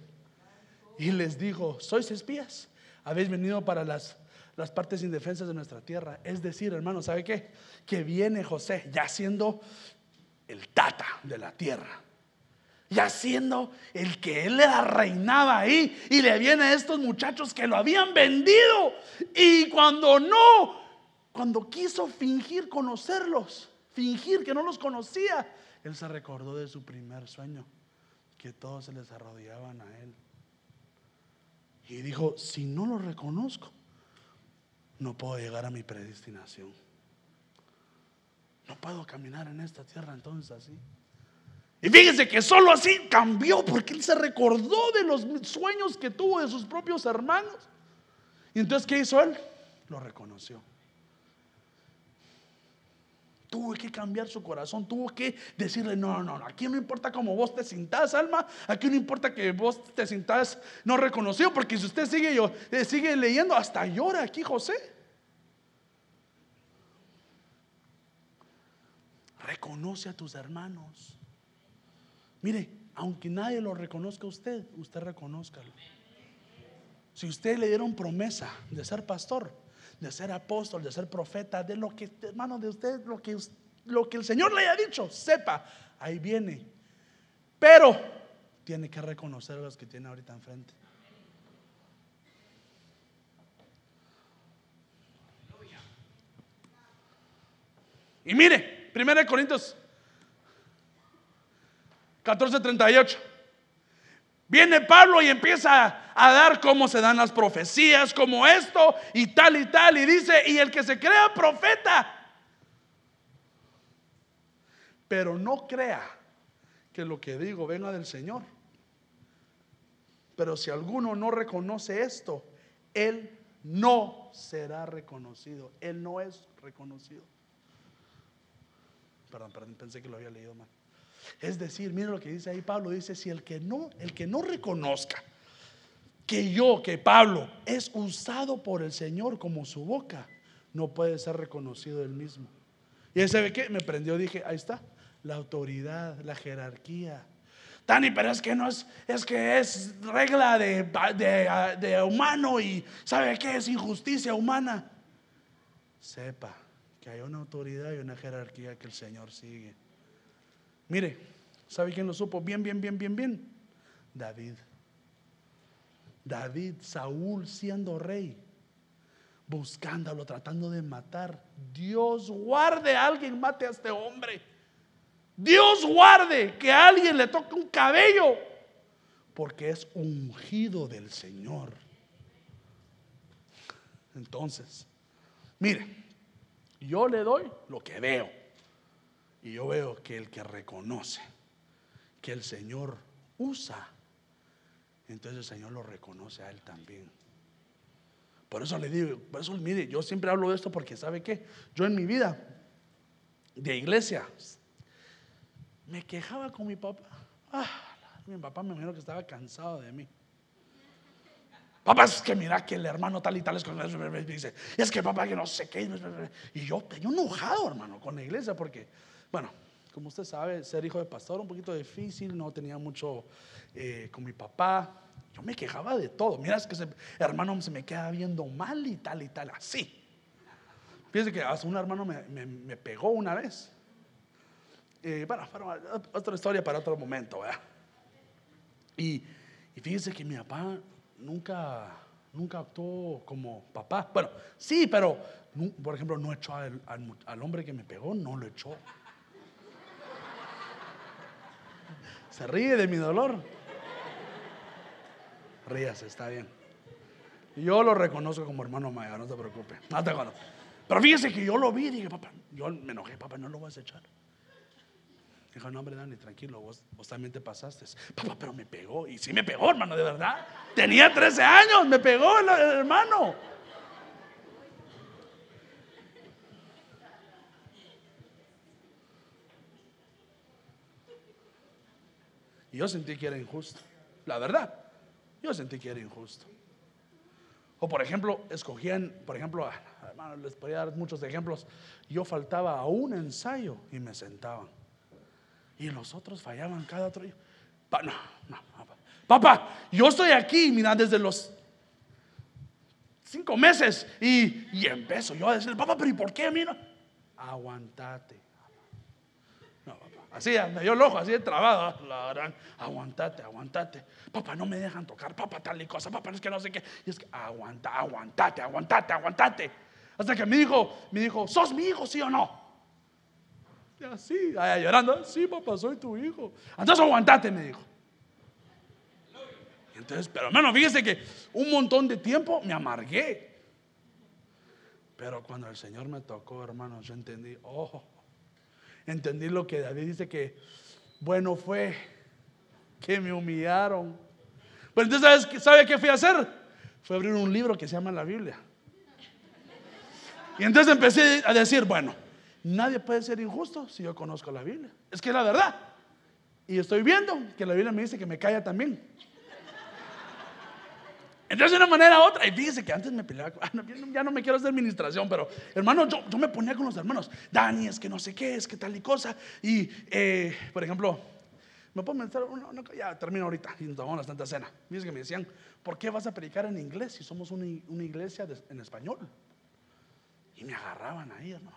Y les dijo, sois espías, habéis venido para las, las partes indefensas de nuestra tierra. Es decir, hermano, ¿sabe qué? Que viene José ya siendo el tata de la tierra ya siendo el que él era reinaba ahí y le viene a estos muchachos que lo habían vendido y cuando no, cuando quiso fingir conocerlos, fingir que no los conocía, él se recordó de su primer sueño, que todos se les arrodillaban a él. Y dijo, si no lo reconozco, no puedo llegar a mi predestinación. No puedo caminar en esta tierra entonces así. Y fíjense que solo así cambió porque él se recordó de los sueños que tuvo de sus propios hermanos. Y entonces, ¿qué hizo él? Lo reconoció. Tuvo que cambiar su corazón, tuvo que decirle, no, no, no, aquí no importa cómo vos te sintás, alma, aquí no importa que vos te sintás no reconocido, porque si usted sigue, yo, eh, sigue leyendo, hasta llora aquí José. Reconoce a tus hermanos. Mire, aunque nadie lo reconozca a usted, usted reconózcalo. Si usted le dieron promesa de ser pastor, de ser apóstol, de ser profeta, de lo que, hermano, de usted, lo que, lo que el Señor le haya dicho, sepa, ahí viene. Pero tiene que reconocer los que tiene ahorita enfrente. Y mire, 1 Corintios 14:38. Viene Pablo y empieza a dar cómo se dan las profecías, como esto y tal y tal. Y dice, y el que se crea profeta, pero no crea que lo que digo venga del Señor. Pero si alguno no reconoce esto, Él no será reconocido. Él no es reconocido. Perdón, perdón, pensé que lo había leído mal. Es decir, mire lo que dice ahí Pablo, dice, si el que no, el que no reconozca que yo, que Pablo, es usado por el Señor como su boca, no puede ser reconocido él mismo. Y ese ve qué? Me prendió, dije, ahí está, la autoridad, la jerarquía. Dani, pero es que no es, es que es regla de, de, de humano y ¿sabe qué? Es injusticia humana. Sepa que hay una autoridad y una jerarquía que el Señor sigue. Mire, ¿sabe quién lo supo? Bien, bien, bien, bien, bien. David. David, Saúl siendo rey, buscándolo, tratando de matar. Dios guarde a alguien mate a este hombre. Dios guarde que a alguien le toque un cabello, porque es ungido del Señor. Entonces, mire, yo le doy lo que veo. Y yo veo que el que reconoce que el Señor usa entonces el Señor lo reconoce a él también. Por eso le digo, por eso mire, yo siempre hablo de esto porque sabe qué, yo en mi vida de iglesia me quejaba con mi papá. Ah, mi papá me imagino que estaba cansado de mí. Papá, es que mira que el hermano tal y tal es con me dice, es que papá que no sé qué. Y yo, yo enojado, hermano, con la iglesia porque, bueno, como usted sabe, ser hijo de pastor un poquito difícil, no tenía mucho eh, con mi papá. Yo me quejaba de todo. Mira, es que ese hermano se me queda viendo mal y tal y tal, así. Fíjense que hasta un hermano me, pegó una vez. Eh, bueno, otra historia para otro momento, ¿verdad? Y, y fíjense que mi papá nunca, nunca actuó como papá. Bueno, sí, pero, por ejemplo, no echó al hombre que me pegó, no lo echó. Se ríe de mi dolor. Ríase, está bien. Yo lo reconozco como hermano mayor, no te preocupes. No te conozco. Pero fíjese que yo lo vi dije, papá, yo me enojé, papá, no lo vas a echar. Dijo, no, hombre, Dani, tranquilo, vos, vos, también te pasaste. Papá, pero me pegó. Y sí me pegó, hermano, de verdad. Tenía 13 años, me pegó el hermano. Y yo sentí que era injusto. La verdad, yo sentí que era injusto. O por ejemplo, escogían, por ejemplo, hermano, les podría dar muchos ejemplos. Yo faltaba a un ensayo y me sentaban. Y los otros fallaban cada otro. Pa, no, no, papá. papá, yo estoy aquí, mira, desde los cinco meses. Y, y yo a decirle, papá, pero ¿y por qué, mira? Aguantate. Así, me dio el ojo, así de trabado. Aguantate, aguantate. Papá, no me dejan tocar. Papá, tal y cosa. Papá, es que no sé qué. Y es que aguanta, aguantate, aguantate, aguantate. Hasta que me dijo, me dijo, ¿sos mi hijo, sí o no? Y así, llorando. Sí, papá, soy tu hijo. Entonces aguantate, me dijo. Entonces, pero hermano, fíjese que un montón de tiempo me amargué. Pero cuando el Señor me tocó, hermano, yo entendí, ojo entendí lo que David dice que bueno fue que me humillaron. Pero entonces, ¿sabe qué fui a hacer? Fue abrir un libro que se llama la Biblia. Y entonces empecé a decir, bueno, nadie puede ser injusto si yo conozco la Biblia. Es que es la verdad. Y estoy viendo que la Biblia me dice que me calla también. Entonces, de una manera u otra, y fíjese que antes me peleaba, ya no me quiero hacer administración, pero hermano, yo, yo, me ponía con los hermanos, Dani, es que no sé qué, es que tal y cosa. Y, eh, por ejemplo, me puedo pensar, ya termino ahorita y nos tomamos la Santa Cena. Fíjese que me decían, ¿por qué vas a predicar en inglés si somos una, una iglesia en español? Y me agarraban ahí, hermano,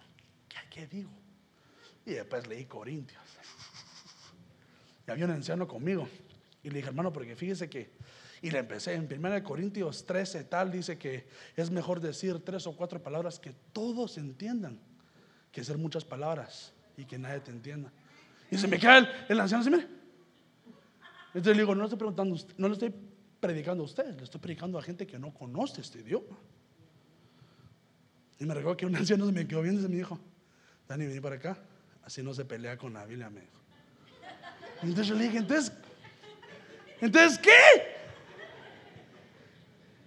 ¿qué, ¿qué digo? Y después leí Corintios. Y había un anciano conmigo. Y le dije, hermano, porque fíjese que y le empecé en 1 Corintios 13, tal, dice que es mejor decir tres o cuatro palabras que todos entiendan que ser muchas palabras y que nadie te entienda. Y se me queda el, anciano así, mire. Entonces le digo, no estoy preguntando, no le estoy predicando a ustedes, le estoy predicando a gente que no conoce este idioma. Y me recuerdo que un anciano se me quedó viendo y me dijo, Dani, vení para acá, así no se pelea con la Biblia, me dijo. Entonces yo le dije, entonces, ¿entonces qué?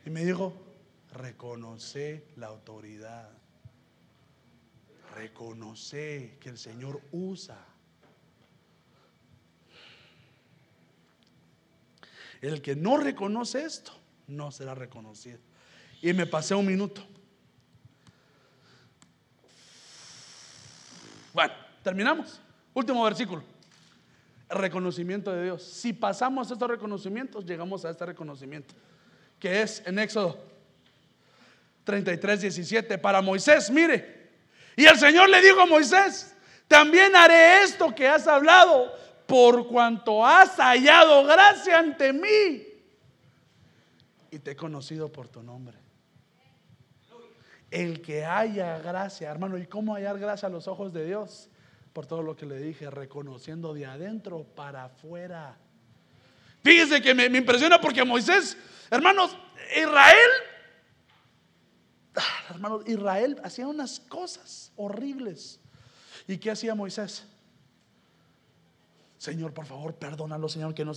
Y me dijo, reconoce la autoridad. Reconoce que el Señor usa. El que no reconoce esto, no será reconocido. Y me pasé un minuto. Bueno, terminamos. Último versículo. Reconocimiento de Dios. Si pasamos estos reconocimientos, llegamos a este reconocimiento. Que es en Éxodo 33, 17. Para Moisés, mire. Y el Señor le dijo a Moisés, también haré esto que has hablado, por cuanto has hallado gracia ante mí. Y te he conocido por tu nombre. El que haya gracia, hermano, ¿y cómo hallar gracia a los ojos de Dios? Por todo lo que le dije, reconociendo de adentro para afuera. Fíjese que me, impresiona porque Moisés, hermanos, Israel, ah, hermanos, Israel hacía unas cosas horribles. ¿Y qué hacía Moisés? Señor, por favor, perdónalo, Señor, que no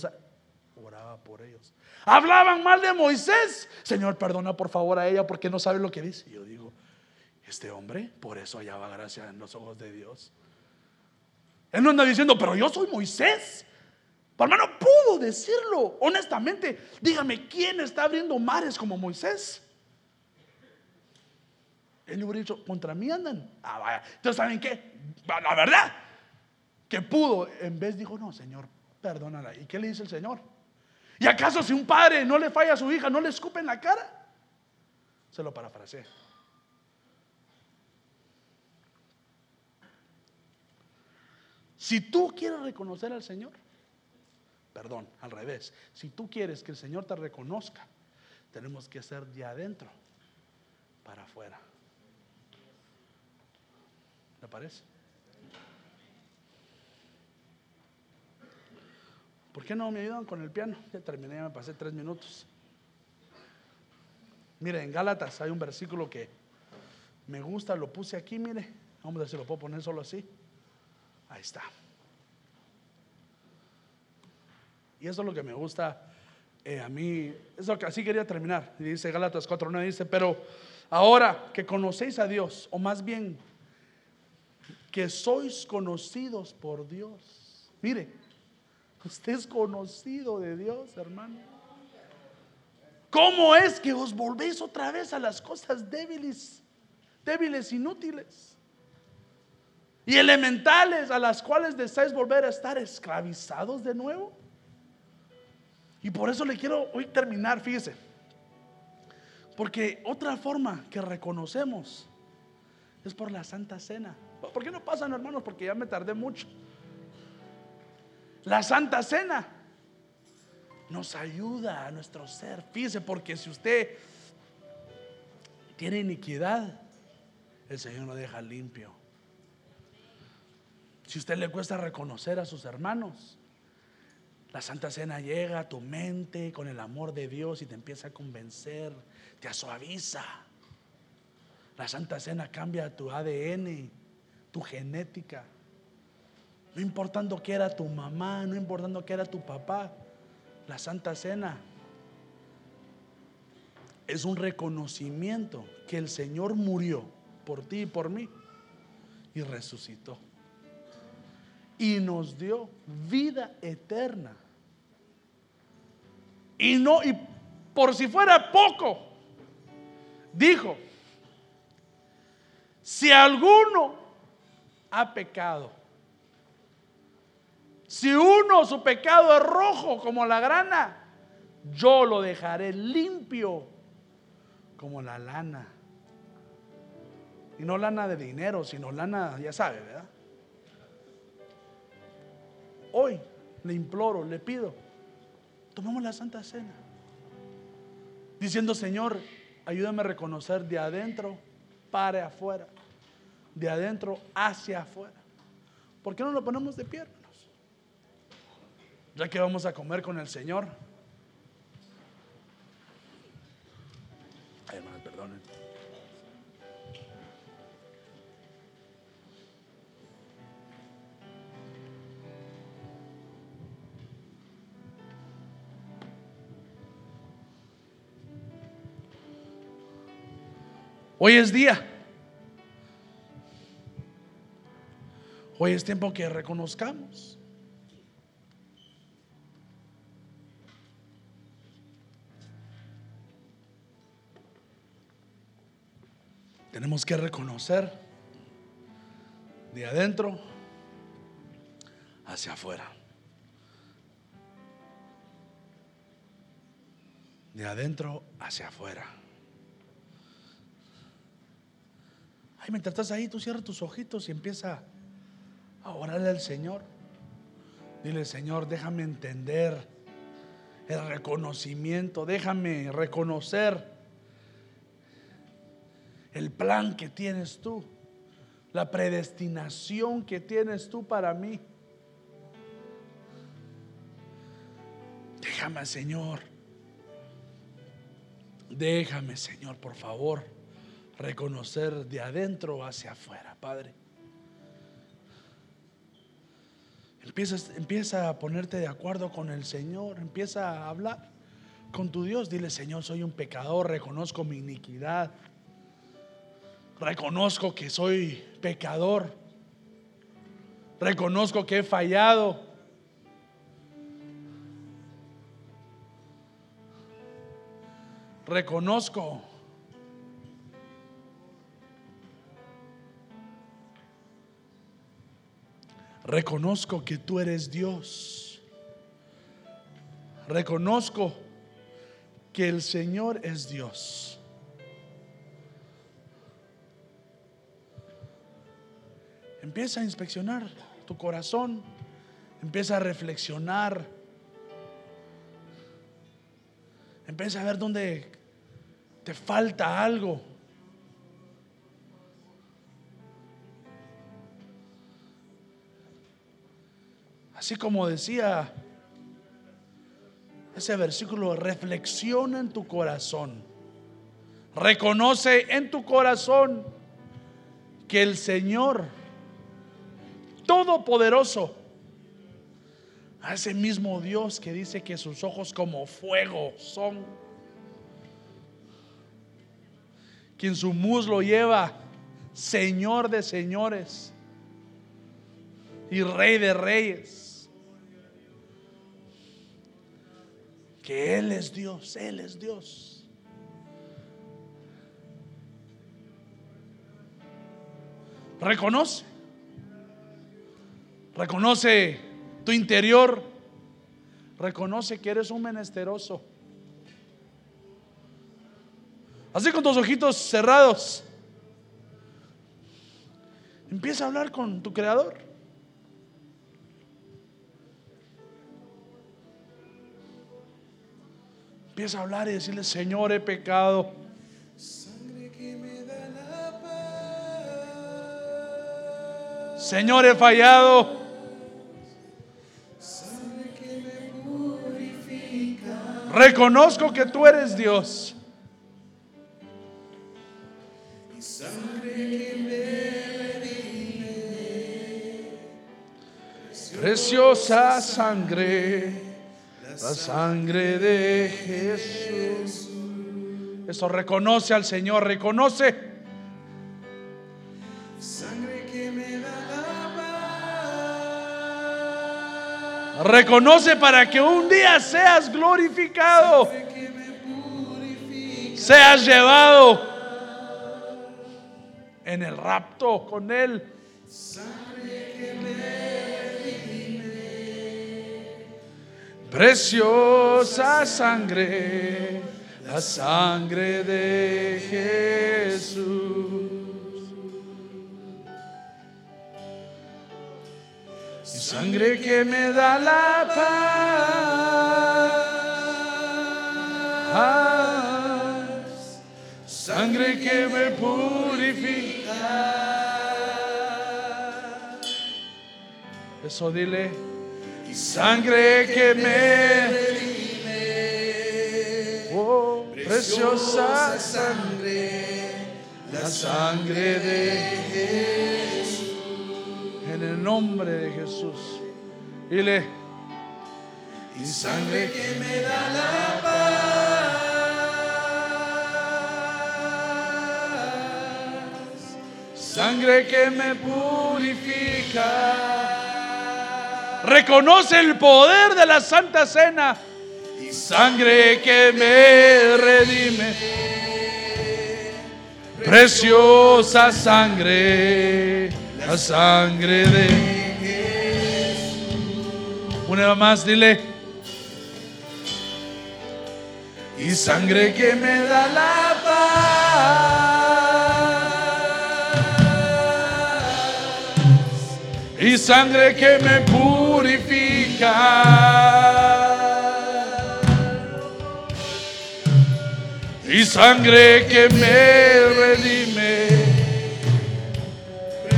oraba por ellos. Hablaban mal de Moisés. Señor, perdona por favor a ella porque no sabe lo que dice. yo digo, este hombre, por eso hallaba gracia en los ojos de Dios. Él no anda diciendo, pero yo soy Moisés. Hermano, pudo decirlo. Honestamente, dígame, ¿quién está abriendo mares como Moisés? Él le hubiera dicho, contra mí andan. Ah, vaya. Entonces, ¿saben qué? La verdad, que pudo, en vez dijo, no, Señor, perdónala. ¿Y qué le dice el Señor? ¿Y acaso si un padre no le falla a su hija, no le escupe en la cara? Se lo parafraseé. Si tú quieres reconocer al Señor, perdón, al revés, si tú quieres que el Señor te reconozca, tenemos que ser de adentro para afuera. ¿Le parece? ¿Por qué no me ayudan con el piano? Ya terminé, ya me pasé tres minutos. Mire, en Gálatas hay un versículo que me gusta, lo puse aquí, mire. Vamos a ver si lo puedo poner solo así. Ahí está. Y eso es lo que me gusta eh, a mí. Eso que así quería terminar. Dice Gálatas 4.9, dice, pero ahora que conocéis a Dios, o más bien que sois conocidos por Dios. Mire, Usted es conocido de Dios, hermano. ¿Cómo es que os volvéis otra vez a las cosas débiles, débiles, inútiles y elementales a las cuales deseáis volver a estar esclavizados de nuevo? Y por eso le quiero hoy terminar, fíjese. Porque otra forma que reconocemos es por la Santa Cena. ¿Por qué no pasan, hermanos? Porque ya me tardé mucho. La Santa Cena nos ayuda a nuestro ser. Fíjese, porque si usted tiene iniquidad, el Señor lo deja limpio. Si usted le cuesta reconocer a sus hermanos, la Santa Cena llega a tu mente con el amor de Dios y te empieza a convencer, te suaviza. La Santa Cena cambia tu ADN, tu genética. No importando que era tu mamá, no importando que era tu papá, la Santa Cena es un reconocimiento que el Señor murió por ti y por mí y resucitó. Y nos dio vida eterna. Y no, y por si fuera poco, dijo, si alguno ha pecado, si uno su pecado es rojo como la grana, yo lo dejaré limpio como la lana. Y no lana de dinero, sino lana, ya sabe, ¿verdad? Hoy le imploro, le pido, tomemos la Santa Cena. Diciendo, Señor, ayúdame a reconocer de adentro para afuera, de adentro hacia afuera. ¿Por qué no lo ponemos de pie? ya que vamos a comer con el Señor. Ay, hermanos, perdonen. Hoy es día. Hoy es tiempo que reconozcamos. Tenemos que reconocer de adentro hacia afuera. De adentro hacia afuera. Ay, mientras estás ahí, tú cierras tus ojitos y empieza a orarle al Señor. Dile, Señor, déjame entender el reconocimiento, déjame reconocer el plan que tienes tú, la predestinación que tienes tú para mí. Déjame, Señor. Déjame, Señor, por favor, reconocer de adentro hacia afuera, Padre. Empieza, empieza a ponerte de acuerdo con el Señor, empieza a hablar con tu Dios. Dile, Señor, soy un pecador, reconozco mi iniquidad. Reconozco que soy pecador. Reconozco que he fallado. Reconozco Reconozco que tú eres Dios. Reconozco que el Señor es Dios. Empieza a inspeccionar tu corazón. Empieza a reflexionar. Empieza a ver dónde te falta algo. Así como decía ese versículo, reflexiona en tu corazón. Reconoce en tu corazón que el Señor Todopoderoso, a ese mismo Dios que dice que sus ojos como fuego son, quien su muslo lleva Señor de señores y Rey de reyes, que Él es Dios, Él es Dios. Reconoce Reconoce tu interior. Reconoce que eres un menesteroso. Así con tus ojitos cerrados. Empieza a hablar con tu creador. Empieza a hablar y decirle, Señor, he pecado. Señor, he fallado. Reconozco que tú eres Dios. Preciosa sangre, la sangre de Jesús. Eso reconoce al Señor, reconoce. Reconoce para que un día seas glorificado. Seas llevado en el rapto con Él. Preciosa sangre, la sangre de Jesús. Sangre que me da la paz. Sangre que me purifica. Eso dile. Sangre que me Oh, preciosa sangre. La sangre de Jesús en el nombre de Jesús. Dile, y sangre que me da la Sangre que me purifica. Reconoce el poder de la Santa Cena. Y sangre que me redime. Preciosa sangre, la sangre de Jesús. Una más, dile. Y sangre que me da la paz. Y sangre que me Y sangre que me redime.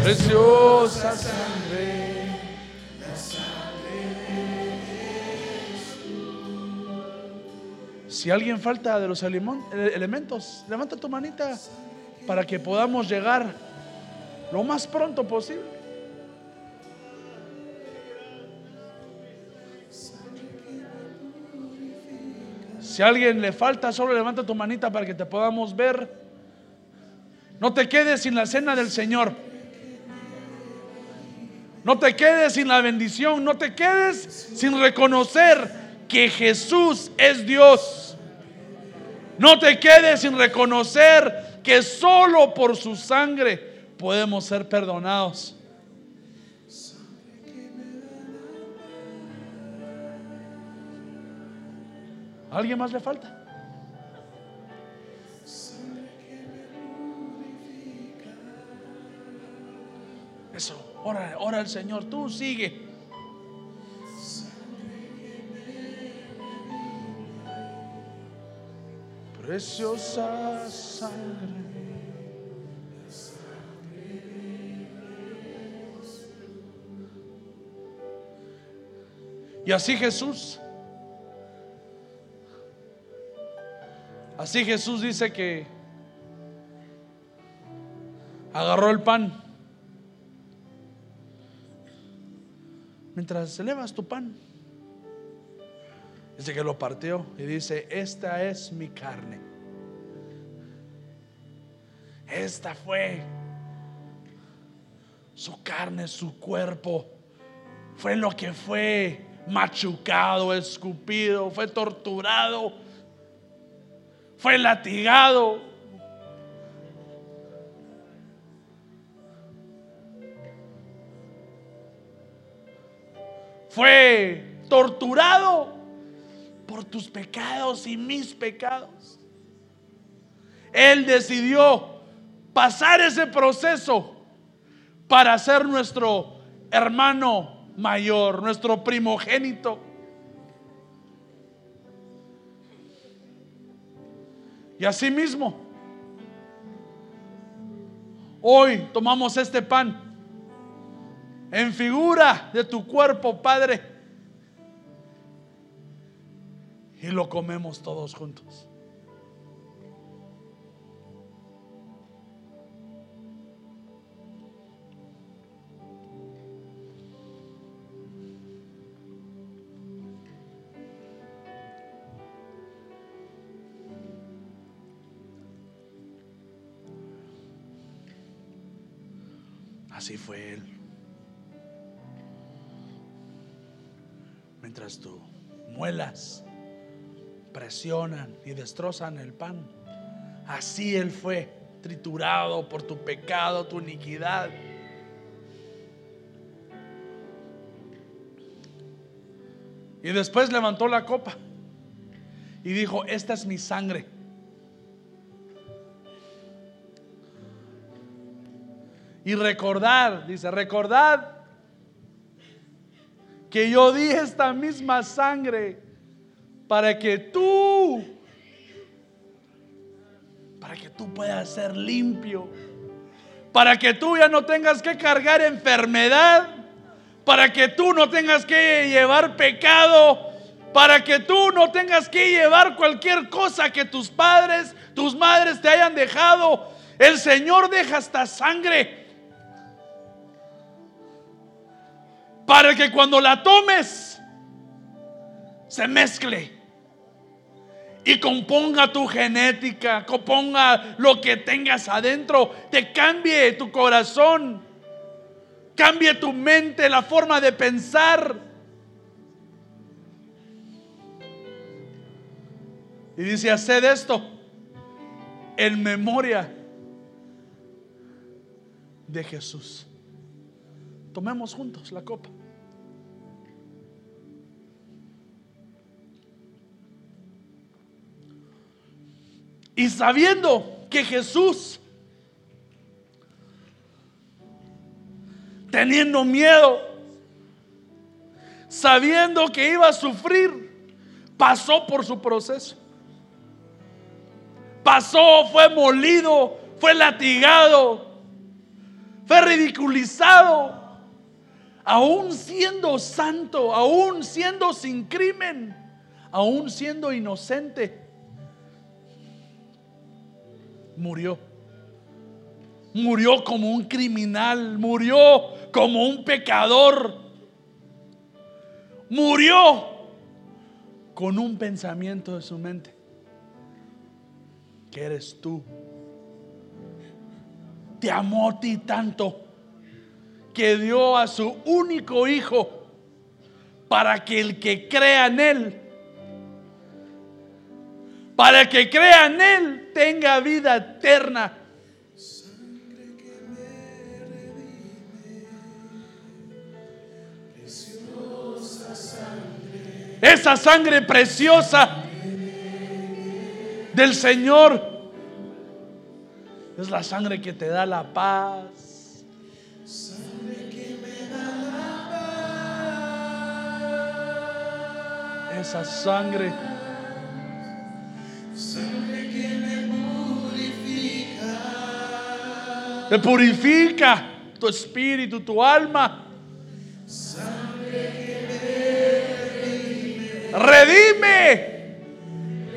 Preciosa sangre. Si alguien falta de los ele- elementos, levanta tu manita para que podamos llegar lo más pronto posible. Si a alguien le falta, solo levanta tu manita para que te podamos ver. No te quedes sin la cena del Señor. No te quedes sin la bendición. No te quedes sin reconocer que Jesús es Dios. No te quedes sin reconocer que solo por su sangre podemos ser perdonados. ¿A ¿Alguien más le falta? Eso, ora, ora al Señor, tú sigue. Preciosa sangre. Y así Jesús, así Jesús dice que agarró el pan. Mientras elevas tu pan, dice que lo partió y dice, esta es mi carne. Esta fue su carne, su cuerpo. Fue lo que fue machucado, escupido, fue torturado, fue latigado. Fue torturado por tus pecados y mis pecados. Él decidió pasar ese proceso para ser nuestro hermano mayor, nuestro primogénito. Y asimismo, hoy tomamos este pan en figura de tu cuerpo, Padre, y lo comemos todos juntos. Así fue Él. Mientras tú muelas, presionan y destrozan el pan, así Él fue triturado por tu pecado, tu iniquidad. Y después levantó la copa y dijo, esta es mi sangre. Y recordar, dice, recordad que yo di esta misma sangre para que tú, para que tú puedas ser limpio, para que tú ya no tengas que cargar enfermedad, para que tú no tengas que llevar pecado, para que tú no tengas que llevar cualquier cosa que tus padres, tus madres te hayan dejado. El Señor deja esta sangre para que cuando la tomes se mezcle y componga tu genética, componga lo que tengas adentro, te cambie tu corazón, cambie tu mente, la forma de pensar. Y dice, haced esto en memoria de Jesús. Tomemos juntos la copa. Y sabiendo que Jesús, teniendo miedo, sabiendo que iba a sufrir, pasó por su proceso. Pasó, fue molido, fue latigado, fue ridiculizado, aún siendo santo, aún siendo sin crimen, aún siendo inocente murió. Murió como un criminal, murió como un pecador. Murió con un pensamiento de su mente. Que eres tú. Te amó a ti tanto que dio a su único hijo para que el que crea en él para que crea en Él tenga vida eterna. Esa sangre preciosa del Señor es la sangre que te da la paz. Esa sangre Te purifica tu espíritu, tu alma. redime.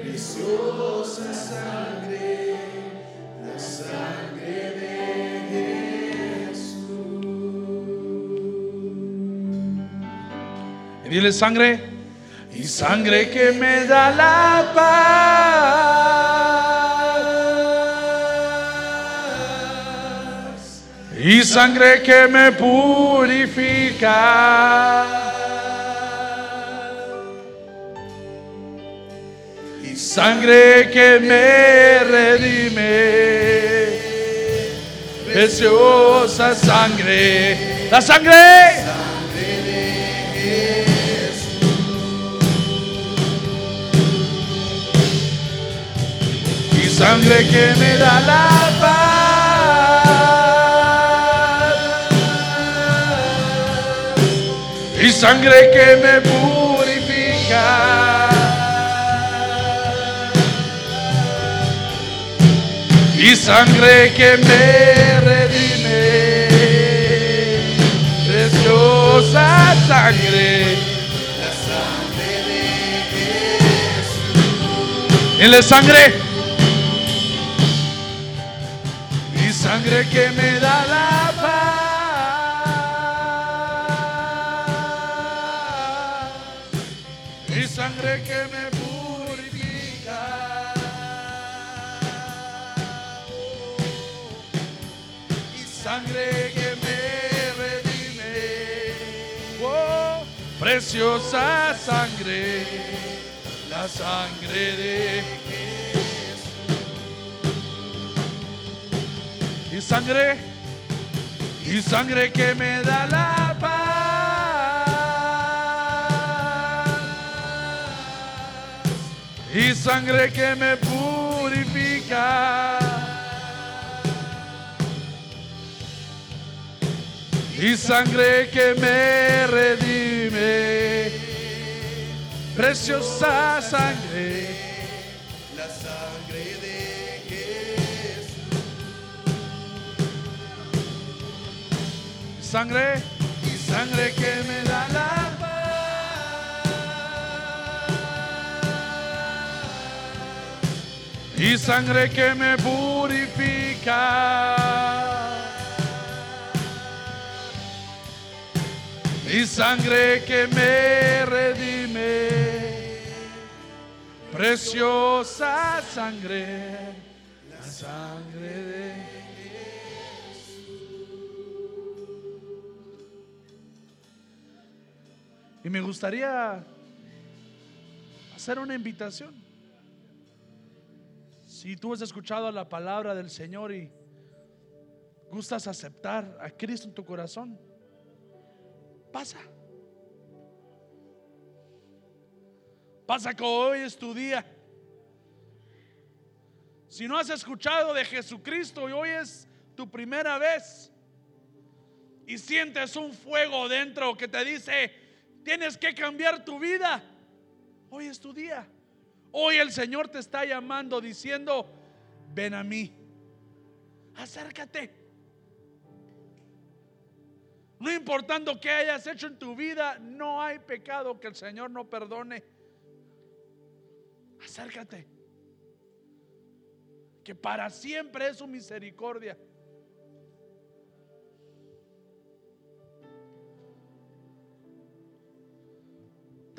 Preciosa sangre, la sangre de Jesús. Y dile sangre, y sangre que me da la paz. y sangre que me purifica. Y sangre que me redime. Preciosa sangre. La sangre. Sangre que me da la paz. y sangre que me purifica. Y sangre que me redime, preciosa sangre, la sangre de Jesús. En la sangre, que me da la paz. sangre que me purifica. y sangre que me redime. Oh, preciosa sangre, la sangre de sangre, y sangre que me da la paz. y sangre que me purifica. Y sangre que me redime, preciosa sangre, Sangre y sangre que me da la y sangre que me purifica. Y sangre que me redime, Preciosa sangre, la sangre de Y me gustaría hacer una invitación. Si tú has escuchado la palabra del Señor y gustas aceptar a Cristo en tu corazón, pasa. Pasa que hoy es tu día. Si no has escuchado de Jesucristo y hoy es tu primera vez y sientes un fuego dentro que te dice, tienes que cambiar tu vida, hoy es tu día. Hoy el Señor te está llamando diciendo, ven a mí, acércate. No importando qué hayas hecho en tu vida, no hay pecado que el Señor no perdone. Acércate. Que para siempre es su misericordia.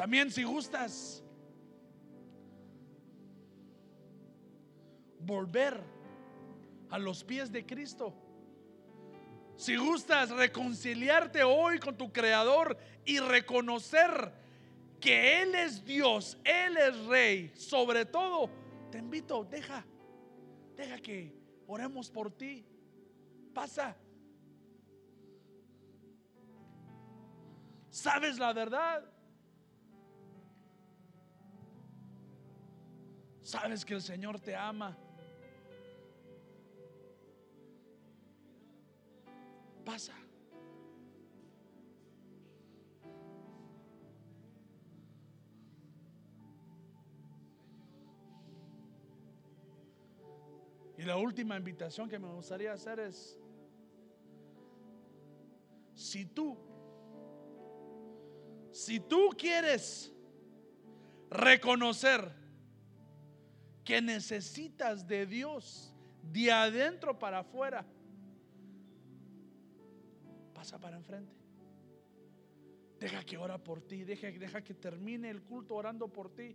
También si gustas volver a los pies de Cristo. Si gustas reconciliarte hoy con tu Creador y reconocer que Él es Dios, Él es Rey, sobre todo, te invito, deja, deja que oremos por ti. Pasa. ¿Sabes la verdad? ¿Sabes que el Señor te ama? Pasa. Y la última invitación que me gustaría hacer es, si tú, si tú quieres reconocer que necesitas de Dios de adentro para afuera, pasa para enfrente. Deja que ora por ti, deja, deja que termine el culto orando por ti.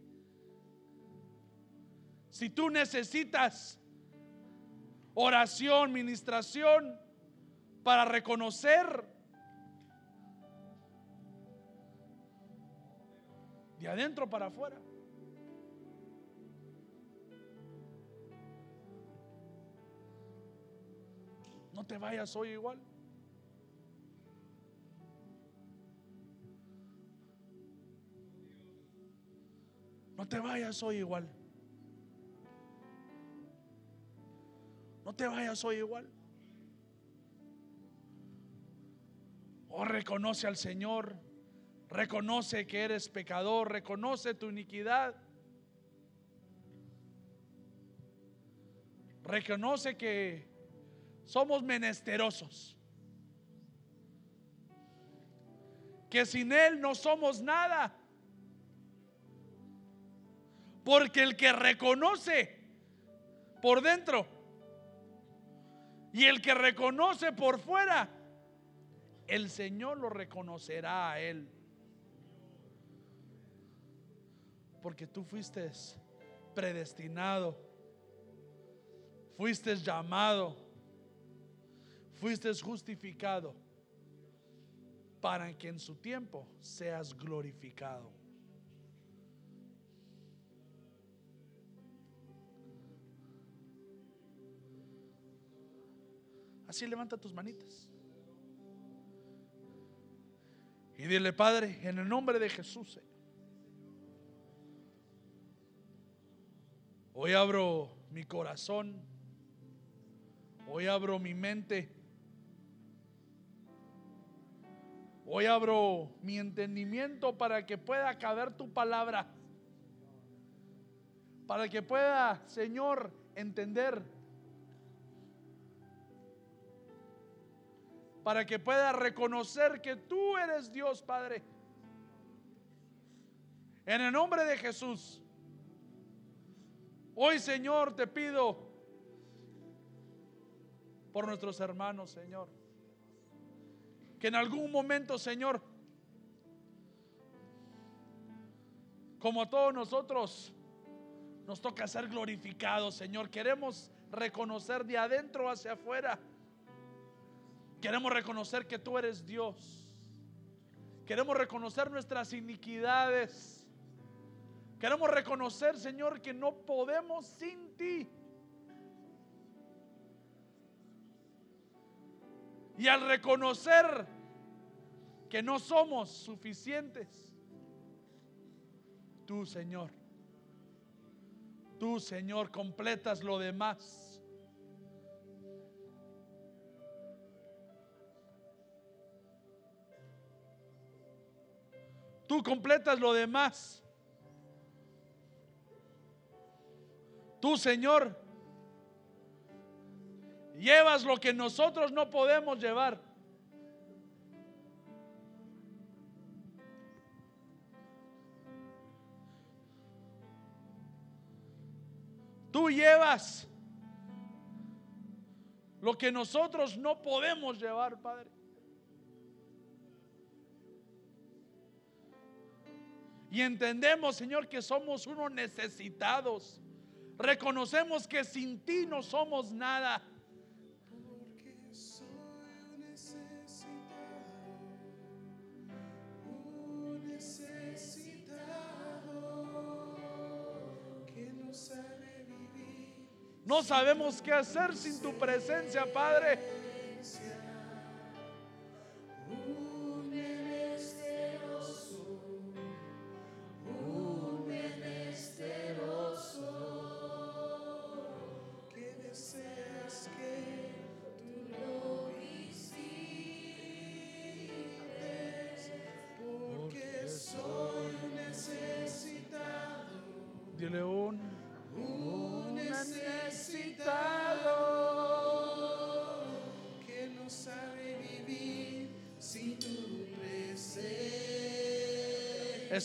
Si tú necesitas oración, ministración, para reconocer de adentro para afuera. No te vayas hoy igual. No te vayas hoy igual. No te vayas hoy igual. Oh, reconoce al Señor. Reconoce que eres pecador. Reconoce tu iniquidad. Reconoce que somos menesterosos. Que sin Él no somos nada. Porque el que reconoce por dentro y el que reconoce por fuera, el Señor lo reconocerá a él. Porque tú fuiste predestinado, fuiste llamado, fuiste justificado para que en su tiempo seas glorificado. Así levanta tus manitas. Y dile, Padre, en el nombre de Jesús, hoy abro mi corazón, hoy abro mi mente, hoy abro mi entendimiento para que pueda caber tu palabra, para que pueda, Señor, entender para que pueda reconocer que tú eres Dios, Padre. En el nombre de Jesús. Hoy, Señor, te pido por nuestros hermanos, Señor. Que en algún momento, Señor, como todos nosotros,
nos toca ser glorificados, Señor. Queremos reconocer de adentro hacia afuera. Queremos reconocer que tú eres Dios. Queremos reconocer nuestras iniquidades. Queremos reconocer, Señor, que no podemos sin ti. Y al reconocer que no somos suficientes, tú, Señor, tú, Señor, completas lo demás. Tú completas lo demás. Tú, Señor, llevas lo que nosotros no podemos llevar. Tú llevas lo que nosotros no podemos llevar, Padre. Y entendemos, Señor, que somos unos necesitados. Reconocemos que sin ti no somos nada.
No
sabemos qué hacer sin tu presencia, Padre.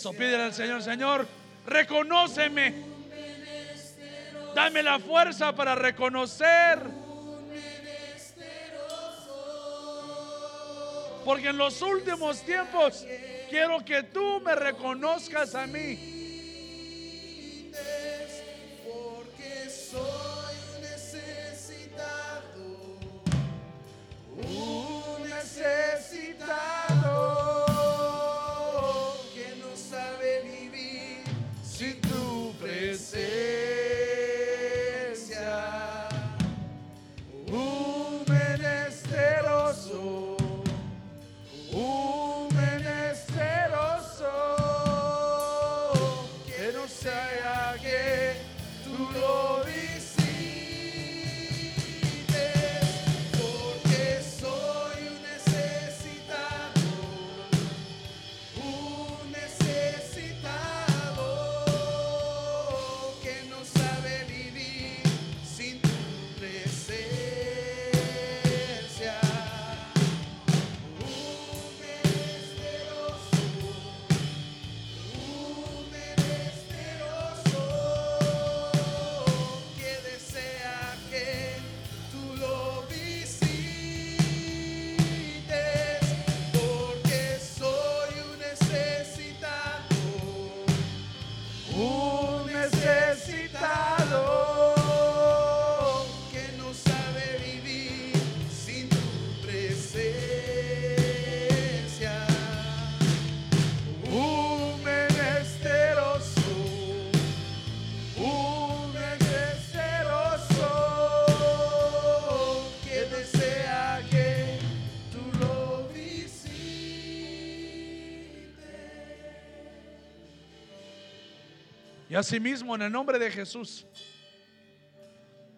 Eso, pídele al Señor, Señor, reconóceme. Dame la fuerza para reconocer. Porque en los últimos tiempos quiero que tú me reconozcas a mí. Asimismo, en el nombre de Jesús,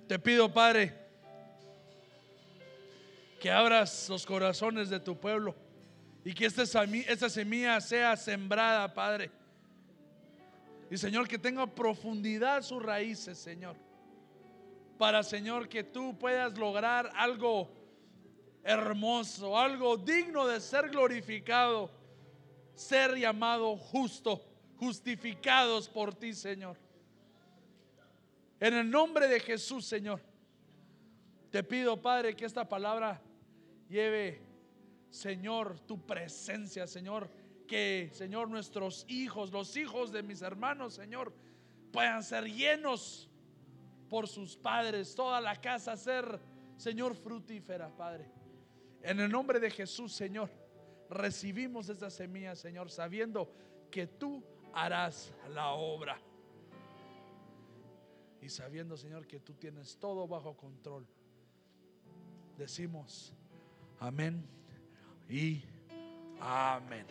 te pido, Padre, que abras los corazones de tu pueblo y que esta semi- esta semilla sea sembrada, Padre. Y Señor, que tenga profundidad sus raíces, Señor. Para, Señor, que tú puedas lograr algo hermoso, algo digno de ser glorificado, ser llamado justo, justificados por ti, Señor. En el nombre de Jesús, Señor, te pido, Padre, que esta palabra lleve, Señor, tu presencia, Señor. Que, Señor, nuestros hijos, los hijos de mis hermanos, Señor,
puedan ser llenos por sus padres, toda la casa ser, Señor, frutífera, Padre. En el nombre de Jesús, Señor, recibimos esta semilla, Señor, sabiendo que tú harás la obra. Y sabiendo, Señor, que tú tienes todo bajo control. Decimos amén y amén.